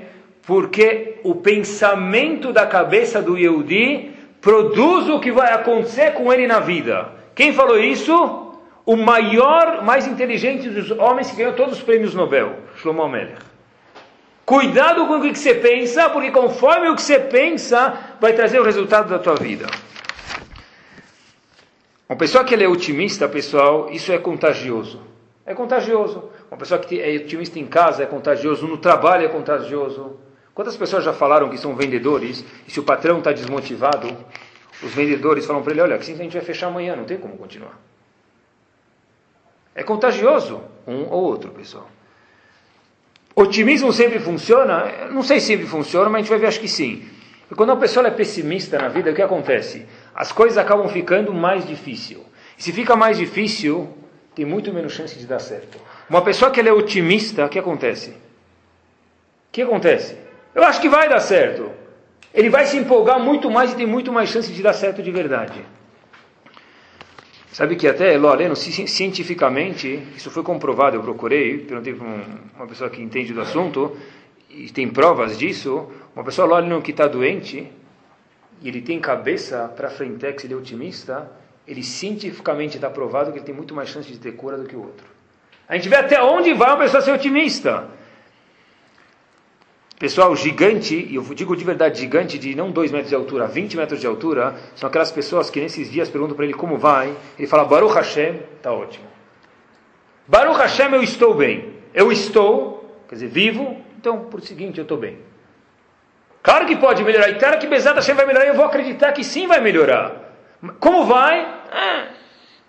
Porque o pensamento da cabeça do Yehudi produz o que vai acontecer com ele na vida. Quem falou isso? O maior, mais inteligente dos homens que ganhou todos os prêmios Nobel, Shlomo Melech. Cuidado com o que você pensa, porque conforme o que você pensa, vai trazer o resultado da tua vida. Uma pessoa que é otimista, pessoal, isso é contagioso. É contagioso. Uma pessoa que é otimista em casa é contagioso, no trabalho é contagioso. Quantas pessoas já falaram que são vendedores e se o patrão está desmotivado, os vendedores falam para ele: olha, assim a gente vai fechar amanhã, não tem como continuar. É contagioso, um ou outro, pessoal. Otimismo sempre funciona? Não sei se sempre funciona, mas a gente vai ver, acho que sim. E quando uma pessoa é pessimista na vida, o que acontece? As coisas acabam ficando mais difícil. E se fica mais difícil, tem muito menos chance de dar certo. Uma pessoa que é otimista, o que acontece? O que acontece? Eu acho que vai dar certo. Ele vai se empolgar muito mais e tem muito mais chance de dar certo de verdade. Sabe que até, Loreno, cientificamente, isso foi comprovado, eu procurei, perguntei para uma pessoa que entende do assunto, e tem provas disso, uma pessoa, Loreno, que está doente, e ele tem cabeça para frente, ele é otimista, ele cientificamente está provado que ele tem muito mais chance de ter cura do que o outro. A gente vê até onde vai uma pessoa ser otimista. Pessoal, gigante, e eu digo de verdade gigante, de não 2 metros de altura, 20 metros de altura, são aquelas pessoas que nesses dias perguntam para ele como vai, ele fala, Baruch Hashem, está ótimo. Baruch Hashem, eu estou bem. Eu estou, quer dizer, vivo, então, por seguinte, eu estou bem. Claro que pode melhorar, e claro que Bezat Hashem vai melhorar, eu vou acreditar que sim vai melhorar. Como vai? Ah,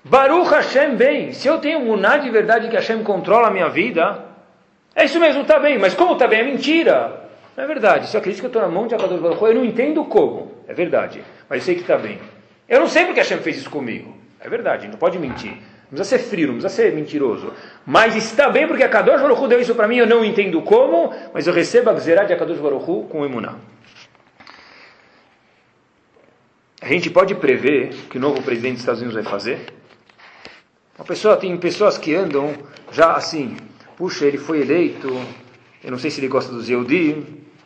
Baruch Hashem bem. Se eu tenho muná de verdade que Hashem controla a minha vida, é isso mesmo, está bem. Mas como está bem? É mentira. Não é verdade. Se eu acredito que eu estou na mão de Akadosh Baruch eu não entendo como. É verdade. Mas eu sei que está bem. Eu não sei porque Hashem fez isso comigo. É verdade, não pode mentir. Não precisa ser frio, não precisa ser mentiroso. Mas está bem porque a Kadosh Baruch deu isso para mim, eu não entendo como, mas eu recebo a Gzerá de Akadosh Baruch com emuná. A gente pode prever o que o novo presidente dos Estados Unidos vai fazer? Uma pessoa, tem pessoas que andam já assim, puxa, ele foi eleito, eu não sei se ele gosta dos Yehudim,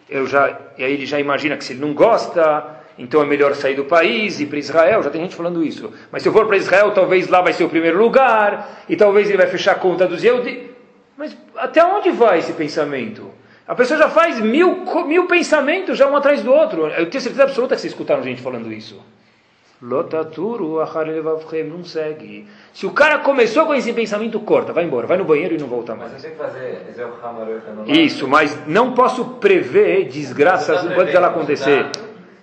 eu já, e aí ele já imagina que se ele não gosta, então é melhor sair do país ir para Israel, já tem gente falando isso. Mas se eu for para Israel, talvez lá vai ser o primeiro lugar, e talvez ele vai fechar a conta dos Yehudim. Mas até onde vai esse pensamento? A pessoa já faz mil, mil pensamentos já um atrás do outro. Eu tenho certeza absoluta que vocês escutaram gente falando isso. Lotaturu não segue. Se o cara começou com esse pensamento, corta, vai embora, vai no banheiro e não volta mais. Mas você tem que fazer Isso, mas não posso prever desgraças antes dela acontecer.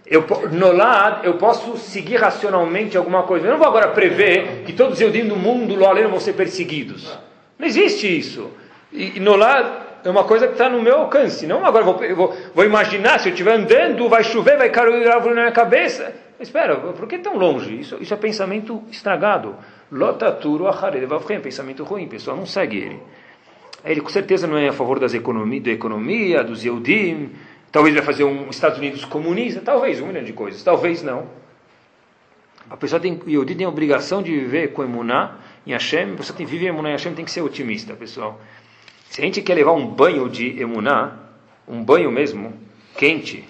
Eu, no lado, eu posso seguir racionalmente alguma coisa. Eu não vou agora prever que todos os Eudim do mundo, lo vão ser perseguidos. Não existe isso. E no lado, é uma coisa que está no meu alcance. Não agora vou, vou, vou, imaginar, se eu estiver andando, vai chover, vai cair árvore na minha cabeça. Espera, por que tão longe? Isso, isso é pensamento estragado. Lotaturo achared é pensamento ruim, pessoal, não segue ele. Ele com certeza não é a favor das economia, da economia, dos Yehudim, talvez vai fazer um Estados Unidos comunista, talvez, um milhão de coisas, talvez não. A pessoa tem, Yehudi tem a obrigação de viver com emuná em Hashem, a pessoa tem que viver em emuná em Hashem, tem que ser otimista, pessoal. Se a gente quer levar um banho de emuná, um banho mesmo, quente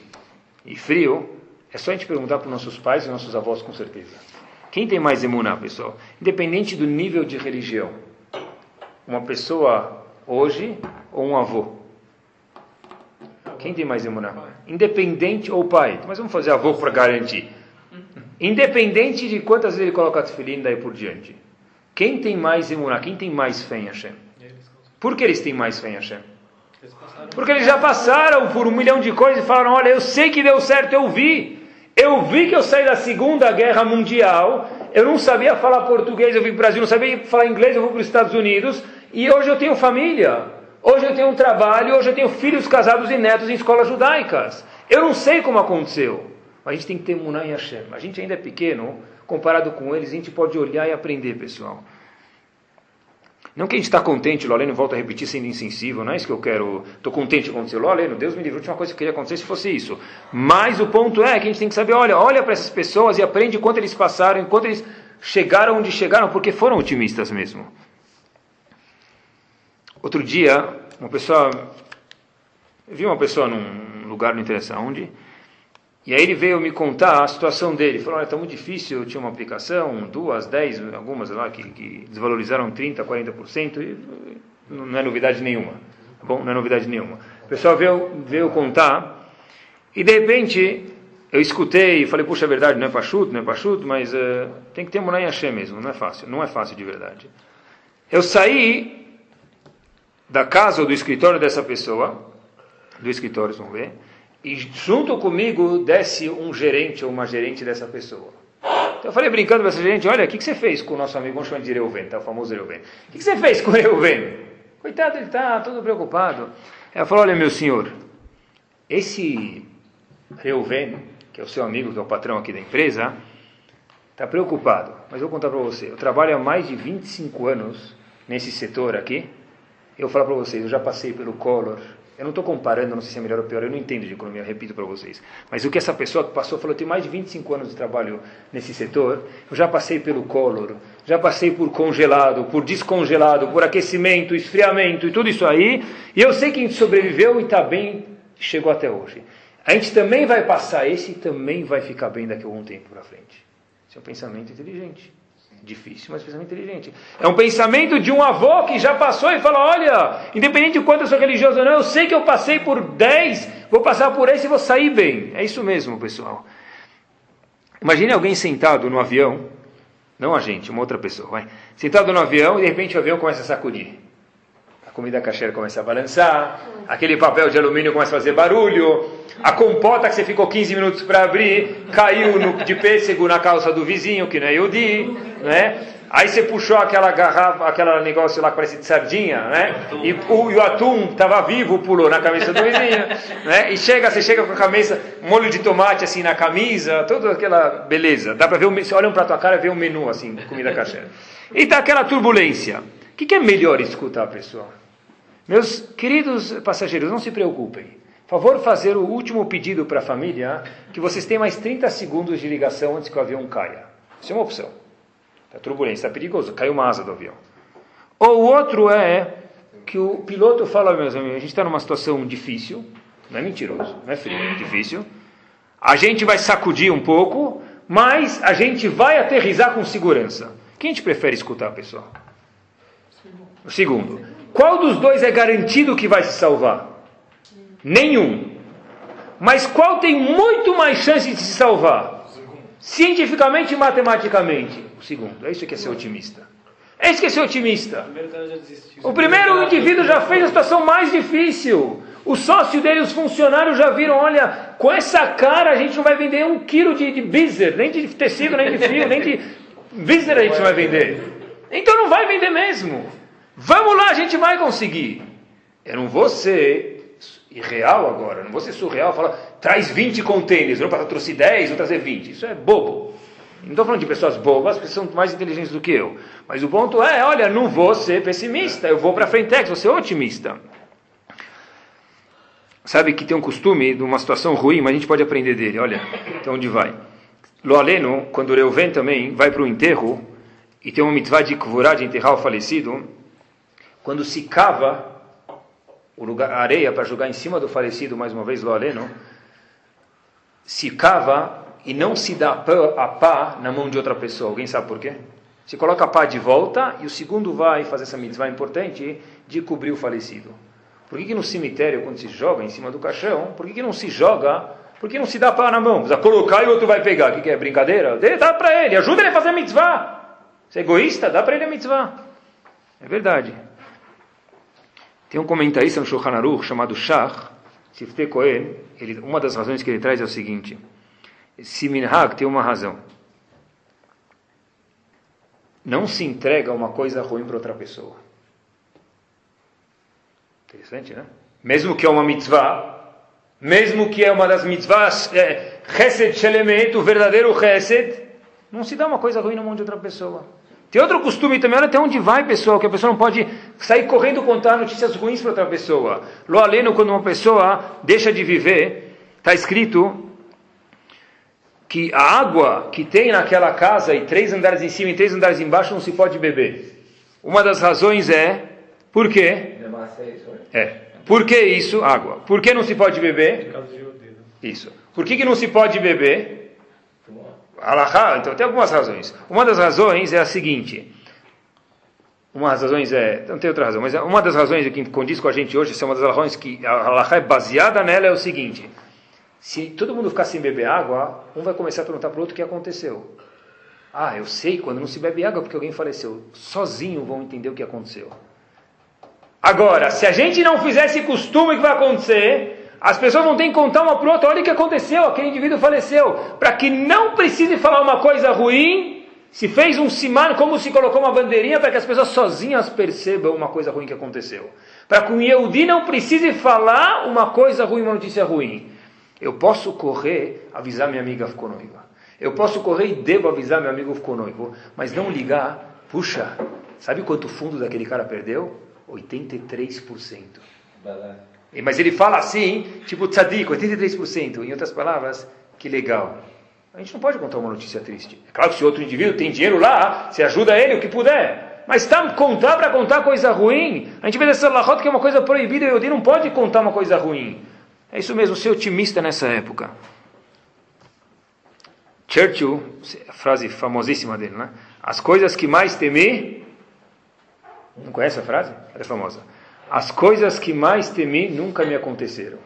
e frio, é só a gente perguntar para os nossos pais e nossos avós com certeza. Quem tem mais emuná, pessoal? Independente do nível de religião. Uma pessoa hoje ou um avô? Quem tem mais emuná? Independente ou pai. Mas vamos fazer avô para garantir. Independente de quantas vezes ele coloca a tefilim daí por diante. Quem tem mais emuná? Quem tem mais fé em Hashem? Por que eles têm mais fé em Hashem? Porque eles já passaram por um milhão de coisas e falaram: Olha, eu sei que deu certo, eu vi. Eu vi que eu saí da Segunda Guerra Mundial, eu não sabia falar português, eu vim para o Brasil, não sabia falar inglês, eu vou para os Estados Unidos, e hoje eu tenho família, hoje eu tenho um trabalho, hoje eu tenho filhos casados e netos em escolas judaicas. Eu não sei como aconteceu, mas a gente tem que ter em Hashem. A gente ainda é pequeno, comparado com eles, a gente pode olhar e aprender, pessoal. Não que a gente está contente, Loleno volta a repetir sendo insensível, não é isso que eu quero. Estou contente com acontecer. Loleno, Deus me livre, a última coisa que queria acontecer se fosse isso. Mas o ponto é que a gente tem que saber, olha, olha para essas pessoas e aprende quanto eles passaram, enquanto eles chegaram onde chegaram, porque foram otimistas mesmo. Outro dia, uma pessoa, eu vi uma pessoa num lugar, não interessa onde, e aí ele veio me contar a situação dele. Falou, olha, está muito difícil, eu tinha uma aplicação, duas, dez, algumas lá, que, que desvalorizaram 30%, 40%, e não é novidade nenhuma. Tá bom? Não é novidade nenhuma. O pessoal veio, veio contar, e de repente eu escutei e falei, puxa, é verdade, não é pachuto, não é pachuto, mas uh, tem que ter Munay Hashem mesmo, não é fácil, não é fácil de verdade. Eu saí da casa ou do escritório dessa pessoa, do escritório, vamos ver, e junto comigo desce um gerente ou uma gerente dessa pessoa. Então eu falei brincando para essa gerente, olha, o que, que você fez com o nosso amigo, vamos chamar de Reuven, tá? o famoso Reuven. O que, que você fez com o Reuven? Coitado, ele está todo preocupado. Ela falou, olha meu senhor, esse Reuven, que é o seu amigo, que é o patrão aqui da empresa, está preocupado. Mas eu vou contar para você, eu trabalho há mais de 25 anos nesse setor aqui. Eu falar para vocês, eu já passei pelo Collor, eu não estou comparando, não sei se é melhor ou pior, eu não entendo de economia, repito para vocês. Mas o que essa pessoa que passou falou, eu tenho mais de 25 anos de trabalho nesse setor, eu já passei pelo Collor, já passei por congelado, por descongelado, por aquecimento, esfriamento e tudo isso aí, e eu sei que a gente sobreviveu e está bem, chegou até hoje. A gente também vai passar esse e também vai ficar bem daqui a algum tempo para frente. Esse é um pensamento inteligente. Difícil, mas pensamento inteligente. É um pensamento de um avô que já passou e fala: olha, independente de quanto eu sou religioso ou não, eu sei que eu passei por 10, vou passar por esse e vou sair bem. É isso mesmo, pessoal. Imagine alguém sentado no avião, não a gente, uma outra pessoa, vai. Sentado no avião e de repente o avião começa a sacudir. A comida cacheira começa a balançar, aquele papel de alumínio começa a fazer barulho, a compota que você ficou 15 minutos para abrir caiu no, de pêssego na calça do vizinho, que não é Yudi né? Aí você puxou aquela garrafa, aquele negócio lá que parece de sardinha, né? E o, e o atum estava vivo, pulou na cabeça do vizinho, né? E chega, você chega com a camisa, molho de tomate assim na camisa, toda aquela beleza. Dá para ver, você olha um para tua cara e vê um menu assim, comida caché. E tá aquela turbulência. O que, que é melhor escutar, pessoal? Meus queridos passageiros, não se preocupem. Favor fazer o último pedido para a família, que vocês tenham mais 30 segundos de ligação antes que o avião caia. Isso é uma opção. Está turbulência, está perigoso, caiu uma asa do avião. Ou o outro é que o piloto fala, meus amigos, a gente está numa situação difícil, não é mentiroso, não é frio, é difícil. A gente vai sacudir um pouco, mas a gente vai aterrizar com segurança. Quem a gente prefere escutar, pessoal? O segundo. Qual dos dois é garantido que vai se salvar? Nenhum. Mas qual tem muito mais chance de se salvar? Cientificamente e matematicamente segundo. É isso que é ser otimista. É isso que é ser otimista. O primeiro indivíduo já fez a situação mais difícil. O sócio dele, os funcionários já viram, olha, com essa cara a gente não vai vender um quilo de, de bizer, nem de tecido, nem de fio, nem de bizer a gente não vai vender. Então não vai vender mesmo. Vamos lá, a gente vai conseguir. Eu não vou ser irreal agora, não vou ser surreal, falar, traz 20 containers, eu trouxe 10, vou trazer 20. Isso é bobo. Não estou falando de pessoas bobas, que são mais inteligentes do que eu. Mas o ponto é, olha, não vou ser pessimista, eu vou para frente, vou ser otimista. Sabe que tem um costume de uma situação ruim, mas a gente pode aprender dele. Olha, então onde vai? Lo aleno, quando o Reuven também vai para o enterro, e tem uma mitzvah de kvurá, de enterrar o falecido, quando se cava lugar, a areia para jogar em cima do falecido, mais uma vez, Lo aleno, se cava e não se dá a pá na mão de outra pessoa. Alguém sabe por quê? Se coloca a pá de volta e o segundo vai fazer essa mitzvah importante de cobrir o falecido. Por que, que no cemitério, quando se joga em cima do caixão, por que, que não se joga, por que não se dá pá na mão? Precisa colocar e o outro vai pegar. O que, que é? Brincadeira? Dá para ele, ajuda ele a fazer a mitzvah. Você é egoísta? Dá para ele a mitzvah. É verdade. Tem um comentarista no Shulchan Aruch chamado Shach, Sifte Cohen, ele, uma das razões que ele traz é o seguinte esse minhag tem uma razão. Não se entrega uma coisa ruim para outra pessoa. Interessante, né? Mesmo que é uma mitzvah, mesmo que é uma das mitzvahs, é, chesed shelemet, o verdadeiro chesed, não se dá uma coisa ruim na mão de outra pessoa. Tem outro costume também, olha até onde vai, pessoal, que a pessoa não pode sair correndo contar notícias ruins para outra pessoa. Lo aleno, quando uma pessoa deixa de viver, está escrito que a água que tem naquela casa e três andares em cima e três andares embaixo não se pode beber. Uma das razões é, por quê? É isso, né? É. Por que isso? Água. Por que não se pode beber? Yehudi. Isso. Por que, que não se pode beber? Alahá, então tem algumas razões. Uma das razões é a seguinte. Uma das razões é, não tem outra razão, mas uma das razões que condiz com a gente hoje, essa é uma das razões que a Alahá é baseada nela, é o seguinte. Se todo mundo ficar sem beber água, um vai começar a perguntar para o outro o que aconteceu. Ah, eu sei quando não se bebe água porque alguém faleceu. Sozinho vão entender o que aconteceu. Agora, se a gente não fizer esse costume que vai acontecer, as pessoas vão ter que contar uma para outra, olha o que aconteceu, aquele indivíduo faleceu. Para que não precise falar uma coisa ruim, se fez um simar, como se colocou uma bandeirinha para que as pessoas sozinhas percebam uma coisa ruim que aconteceu. Para que o Yehudi não precise falar uma coisa ruim, uma notícia ruim. Eu posso correr, avisar minha amiga ficou noiva. Eu posso correr e devo avisar meu amigo ficou noivo, mas não ligar, puxa, sabe quanto fundo daquele cara perdeu? 83%. Balá. E- Mas ele fala assim, tipo tzadik, 83%. Em outras palavras, que legal. A gente não pode contar uma notícia triste. É claro que se outro indivíduo tem dinheiro lá, se ajuda ele o que puder. Mas tá, contar para contar coisa ruim, a gente vê nessa lahot que é uma coisa proibida e o não pode contar uma coisa ruim. É isso mesmo, ser otimista nessa época. Churchill, frase famosíssima dele, né? As coisas que mais temi. Não conhece a frase? Ela é famosa. As coisas que mais temi nunca me aconteceram.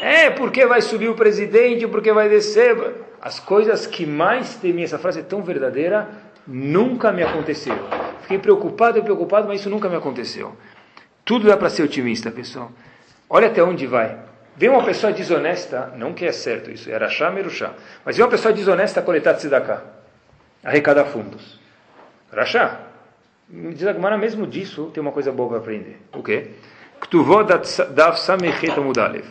É, porque vai subir o presidente, porque vai descer. As coisas que mais temi, essa frase é tão verdadeira, nunca me aconteceram. Fiquei preocupado e preocupado, mas isso nunca me aconteceu. Tudo dá para ser otimista, pessoal. Olha até onde vai. Vem uma pessoa desonesta, não que é certo isso, era chá, meruchá, mas vem uma pessoa desonesta coletar tzedakah, arrecadar fundos. Rachá. Diz a Gemara, mesmo disso, tem uma coisa boa para aprender. O quê? Ktuvot daf samechet amudalev.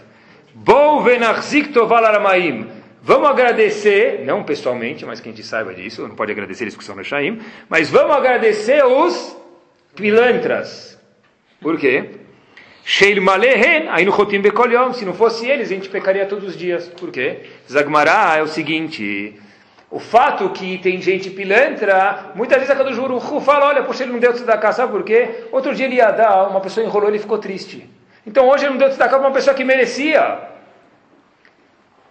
Bou venachzik toval aramaim. Vamos agradecer, não pessoalmente, mas que a gente saiba disso, não pode agradecer eles que são Rechaim, mas vamos agradecer os pilantras. Por quê? Aí no chotim bekol yom. Se não fosse eles, a gente pecaria todos os dias. Por quê? Zagmará é o seguinte: o fato que tem gente pilantra, muitas vezes a Baruch Hu fala, olha, poxa, ele não deu tzedakah, sabe por quê? Outro dia ele ia dar, uma pessoa enrolou, ele ficou triste. Então hoje ele não deu tzedakah para uma pessoa que merecia.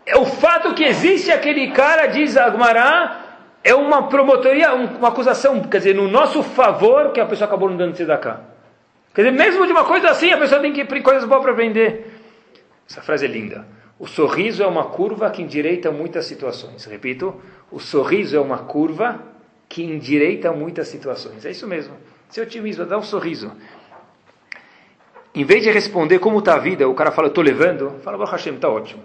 É o fato que existe aquele cara, diz Agmará, é uma promotoria, um- uma acusação, quer dizer, no nosso favor que a pessoa acabou não dando tzedakah. Quer dizer, mesmo de uma coisa assim, a pessoa tem que ir coisas boas para aprender. Essa frase é linda. O sorriso é uma curva que endireita muitas situações. Repito, o sorriso é uma curva que endireita muitas situações. É isso mesmo. Ser otimismo, dá um sorriso. Em vez de responder como está a vida, o cara fala, estou levando, fala, Baruch Hashem, está ótimo.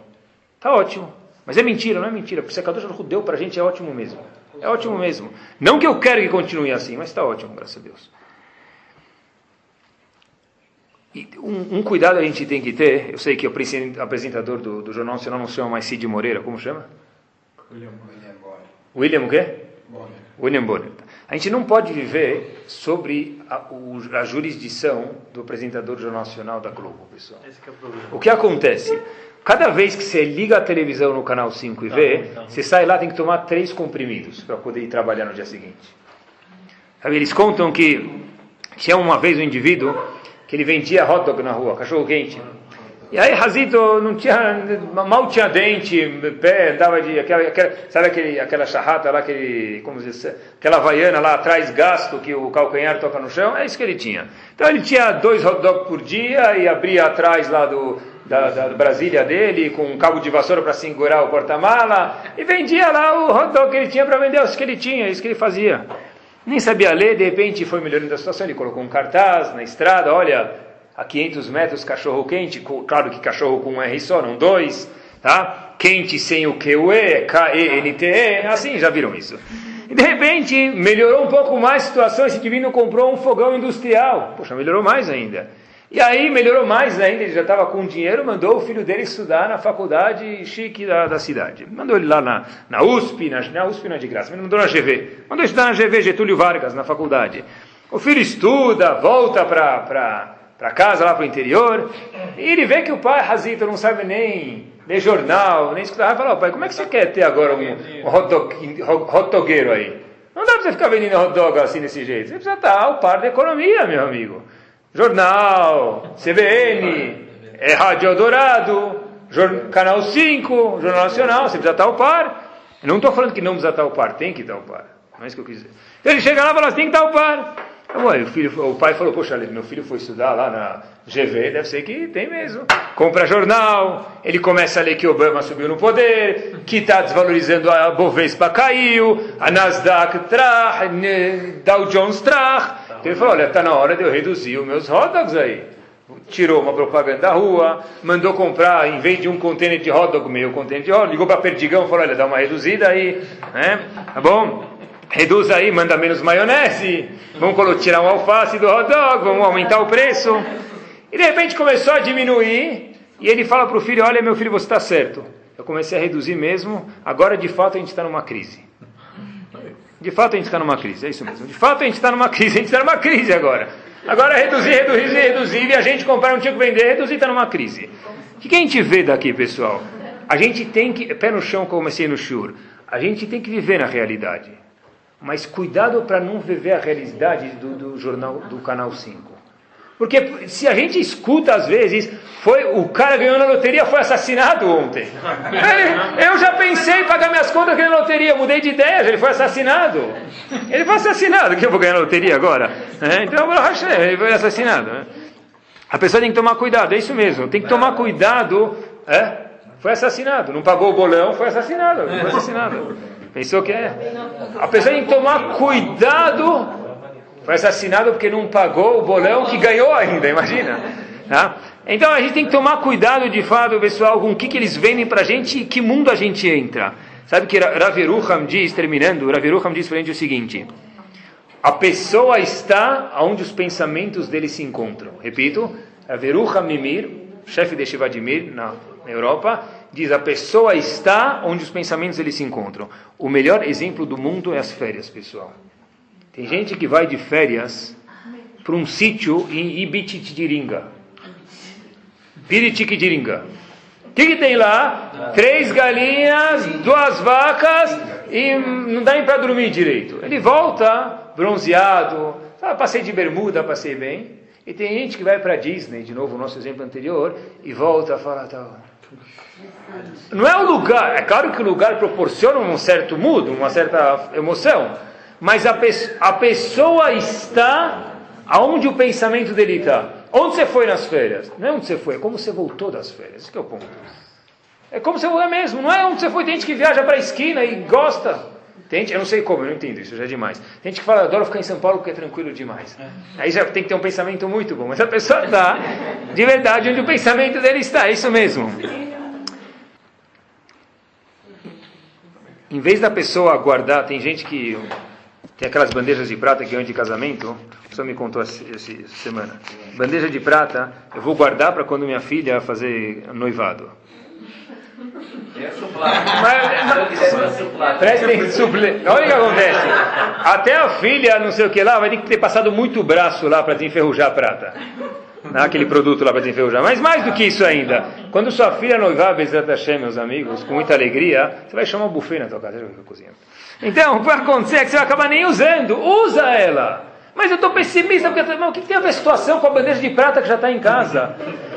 Está ótimo. Mas é mentira, não é mentira. Porque se a deu para a gente, é ótimo mesmo. É ótimo mesmo. Não que eu quero que continue assim, mas está ótimo, graças a Deus. E um, um cuidado a gente tem que ter, eu sei que o presen- apresentador do, do Jornal Nacional não se chama mais Cid Moreira, como chama? William o quê? William Bonner. A gente não pode viver sobre a, o- a jurisdição do apresentador do Jornal Nacional da Globo, pessoal. Esse que é o problema. O que acontece? Cada vez que você liga a televisão no canal 5 e vê, você sai lá tem que tomar três comprimidos para poder ir trabalhar no dia seguinte. Sabe, eles contam que tinha uma vez um indivíduo que ele vendia hot dog na rua, cachorro quente. E aí Razito não tinha, mal tinha dente, pé, andava de aquela, aquela sabe aquele, aquela charrata lá, aquele, como dizer, aquela havaiana lá atrás, gasto, que o calcanhar toca no chão, é isso que ele tinha. Então ele tinha dois hot dogs por dia e abria atrás lá do, da, da Brasília dele, com um cabo de vassoura para segurar o porta-mala, e vendia lá o hot dog que ele tinha para vender os que ele tinha, isso que ele fazia. Nem sabia ler, de repente foi melhorando a situação, ele colocou um cartaz na estrada, olha, a 500 metros cachorro quente, claro que cachorro com um R só, não dois, tá? Quente sem o QE, K-E-N-T-E, assim, já viram isso. E de repente melhorou um pouco mais a situação, esse indivíduo comprou um fogão industrial, poxa, melhorou mais ainda. E aí melhorou mais ainda, ele já estava com dinheiro, mandou o filho dele estudar na faculdade chique da, da cidade. Mandou ele lá na, na USP, na, na USP não é de graça, mas mandou na GV. Mandou estudar na GV Getúlio Vargas, na faculdade. O filho estuda, volta para casa, lá para o interior, e ele vê que o pai, Razito, não sabe nem ler jornal, nem escutar. Ele fala, "Ó, pai, como é que você quer ter agora um, um hot, aí? Não dá para você ficar vendendo hot dog assim desse jeito. Você precisa estar ao par da economia, meu amigo. Jornal, CBN, é Rádio Eldorado, Canal 5, Jornal Nacional, você precisa estar ao par. Não estou falando que não precisa estar ao par, tem que estar ao par. Não é isso que eu quis dizer. Ele chega lá e fala, você tem que estar ao par. Então, ué, o, filho, o pai falou, poxa, meu filho foi estudar lá na GV, deve ser que tem mesmo. Compra jornal, ele começa a ler que Obama subiu no poder, que está desvalorizando a Bovespa caiu, a Nasdaq trach, ne- Dow Jones trach. Ele falou, olha, está na hora de eu reduzir os meus hot dogs aí. Tirou uma propaganda da rua, mandou comprar, em vez de um container de hot dog, meio container de hot dog, ligou para Perdigão e falou, olha, dá uma reduzida aí, né? Tá bom? Reduz aí, manda menos maionese, vamos tirar um alface do hot dog, vamos aumentar o preço. E de repente começou a diminuir, e ele fala para o filho, olha meu filho, você está certo. Eu comecei a reduzir mesmo, agora de fato a gente está numa crise. De fato a gente está numa crise, é isso mesmo. De fato a gente está numa crise, a gente está numa crise agora. Agora reduzir, reduzir, reduzir, e a gente comprar não tinha que vender, reduzir está numa crise. O que, que a gente vê daqui, pessoal? A gente tem que, pé no chão, como comecei no Shur, a gente tem que viver na realidade. Mas cuidado para não viver a realidade do, do jornal do Canal 5. Porque se a gente escuta às vezes, foi o cara ganhou na loteria, foi assassinado ontem. Ele- eu já pensei em pagar minhas contas ganhando na loteria, mudei de ideia, ele foi assassinado. Ele foi assassinado, que eu vou ganhar na loteria agora? É, então, ele foi assassinado. né? A pessoa tem que tomar cuidado, é isso mesmo, tem que tomar cuidado. É? Foi assassinado, não pagou o bolão, foi assassinado. Foi assassinado. Pensou que é? A pessoa tem que tomar cuidado foi assassinado porque não pagou o bolão que ganhou ainda, imagina. Tá? Então a gente tem que tomar cuidado de fato, pessoal, com o que, que eles vendem para a gente e que mundo a gente entra. Sabe que Ra- Rav Yerucham diz, terminando, Rav Yerucham diz para a gente o seguinte: a pessoa está onde os pensamentos dele se encontram. Repito, Rav Yerucham Mimir, chefe de Shiva de Mir na Europa, diz: a pessoa está onde os pensamentos dele se encontram. O melhor exemplo do mundo é as férias, pessoal. Tem gente que vai de férias para um sítio em Ibititiringa. Piritiquiringa. O que, que tem lá? Três galinhas, duas vacas e não dá para dormir direito. Ele volta bronzeado, ah, passei de bermuda, passei bem. E tem gente que vai para Disney, de novo o nosso exemplo anterior, e volta a falar tal. Não é o lugar, é claro que o lugar proporciona um certo mood, uma certa emoção, mas a, pe- a pessoa está aonde o pensamento dele está. Onde você foi nas férias? Não é onde você foi, é como você voltou das férias. Esse que é o ponto. É como você é mesmo, não é onde você foi. Tem gente que viaja para a esquina e gosta. Tem gente, eu não sei como, eu não entendo isso, já é demais. Tem gente que fala, adoro ficar em São Paulo porque é tranquilo demais. Aí já tem que ter um pensamento muito bom, mas a pessoa está de verdade onde o pensamento dele está, é isso mesmo. Em vez da pessoa guardar, tem gente que tem aquelas bandejas de prata que ganham de casamento, a pessoa me contou essa semana. Bandeja de prata, eu vou guardar para quando minha filha fazer noivado. Prestem suple... Olha o que acontece. Até a filha, não sei o que lá, vai ter que ter passado muito braço lá para desenferrujar a prata. Naquele produto lá para desenferrujar. Mas mais do que isso ainda, quando sua filha noivar, Bezat Hashem, meus amigos, com muita alegria, você vai chamar um buffet na tua casa, já eu cozinho. Então, o que vai acontecer é que você vai acabar nem usando. Usa ela! Mas eu estou pessimista, porque mas o que tem a ver a situação com a bandeja de prata que já está em casa?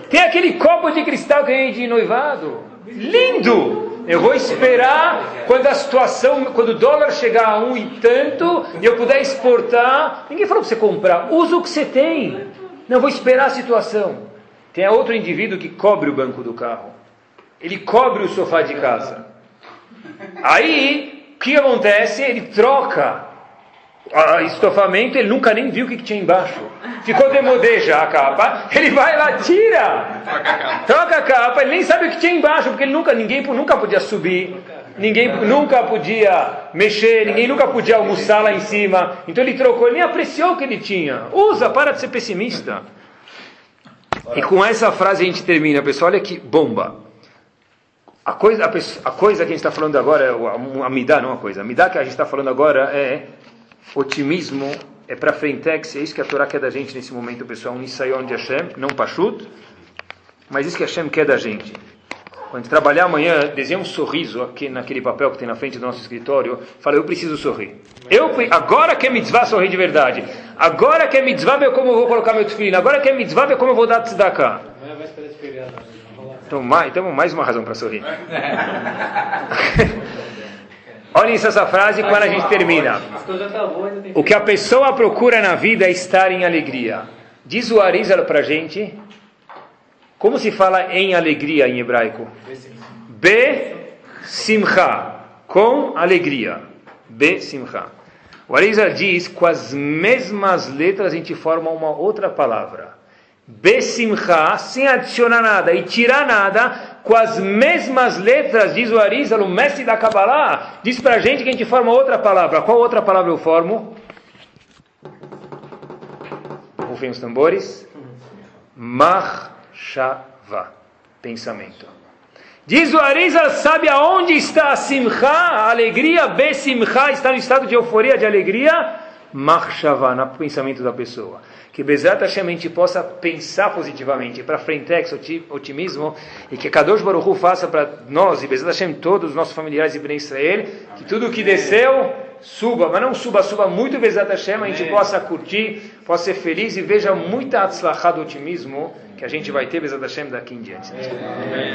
Tem aquele copo de cristal que ganhei de noivado. Lindo! Eu vou esperar quando a situação, quando o dólar chegar a um e tanto, e eu puder exportar. Ninguém falou para você comprar. Usa o que você tem. Não, vou esperar a situação. Tem outro indivíduo que cobre o banco do carro. Ele cobre o sofá de casa. Aí, o que acontece? Ele troca a estofamento, ele nunca nem viu o que, tinha embaixo. Ficou demodê já a capa. Ele vai lá, tira, troca a capa. Ele nem sabe o que tinha embaixo, porque ele nunca, ninguém nunca podia subir, ninguém nunca podia mexer, ninguém nunca podia almoçar lá em cima. Então ele trocou, ele nem apreciou o que ele tinha. Usa, para de ser pessimista. E com essa frase a gente termina, pessoal. Olha que bomba. A coisa, a, pessoa- a coisa que a gente está falando agora, é a, a midá, não a coisa. A midá que a gente está falando agora é otimismo, é para frentex, é isso que a Torá quer da gente nesse momento, pessoal. Um Nisayon de Hashem, não Pashut, mas isso que Hashem quer da gente. Quando a gente trabalhar amanhã, desenha um sorriso aqui naquele papel que tem na frente do nosso escritório. Fala, eu preciso sorrir. Eu, agora que é mitzvah sorrir de verdade. Agora que é mitzvah ver como eu vou colocar meu filho. Agora que é mitzvah ver como eu vou dar tzedakah. Feriado. Então, mais, então, mais uma razão para sorrir. Olhem essa frase quando a gente termina. Tá O que a pessoa procura na vida é estar em alegria. Diz o Arizal para a gente, como se fala em alegria em hebraico? Be simcha, com alegria. Be simcha. O Arizal diz, com as mesmas letras a gente forma uma outra palavra. Be simcha, sem adicionar nada e tirar nada, com as mesmas letras, diz o Arizal, o mestre da Kabbalah, diz para a gente que a gente forma outra palavra. Qual outra palavra eu formo? Rufem os tambores. Machshava. Pensamento. Diz o Arizal, sabe aonde está a simcha, a alegria? Besimcha está no estado de euforia, de alegria. Machshava, no pensamento da pessoa. Que Bezat Hashem a gente possa pensar positivamente, para frentex, oti- otimismo, e que Kadosh Baruch Hu faça para nós, e Bezat Hashem, todos os nossos familiares e Bnei Israel, que tudo que desceu, suba, mas não suba, suba muito Bezat Hashem, a gente possa curtir, possa ser feliz e veja muita atzlachá do otimismo que a gente vai ter Bezat Hashem daqui em diante. Amém.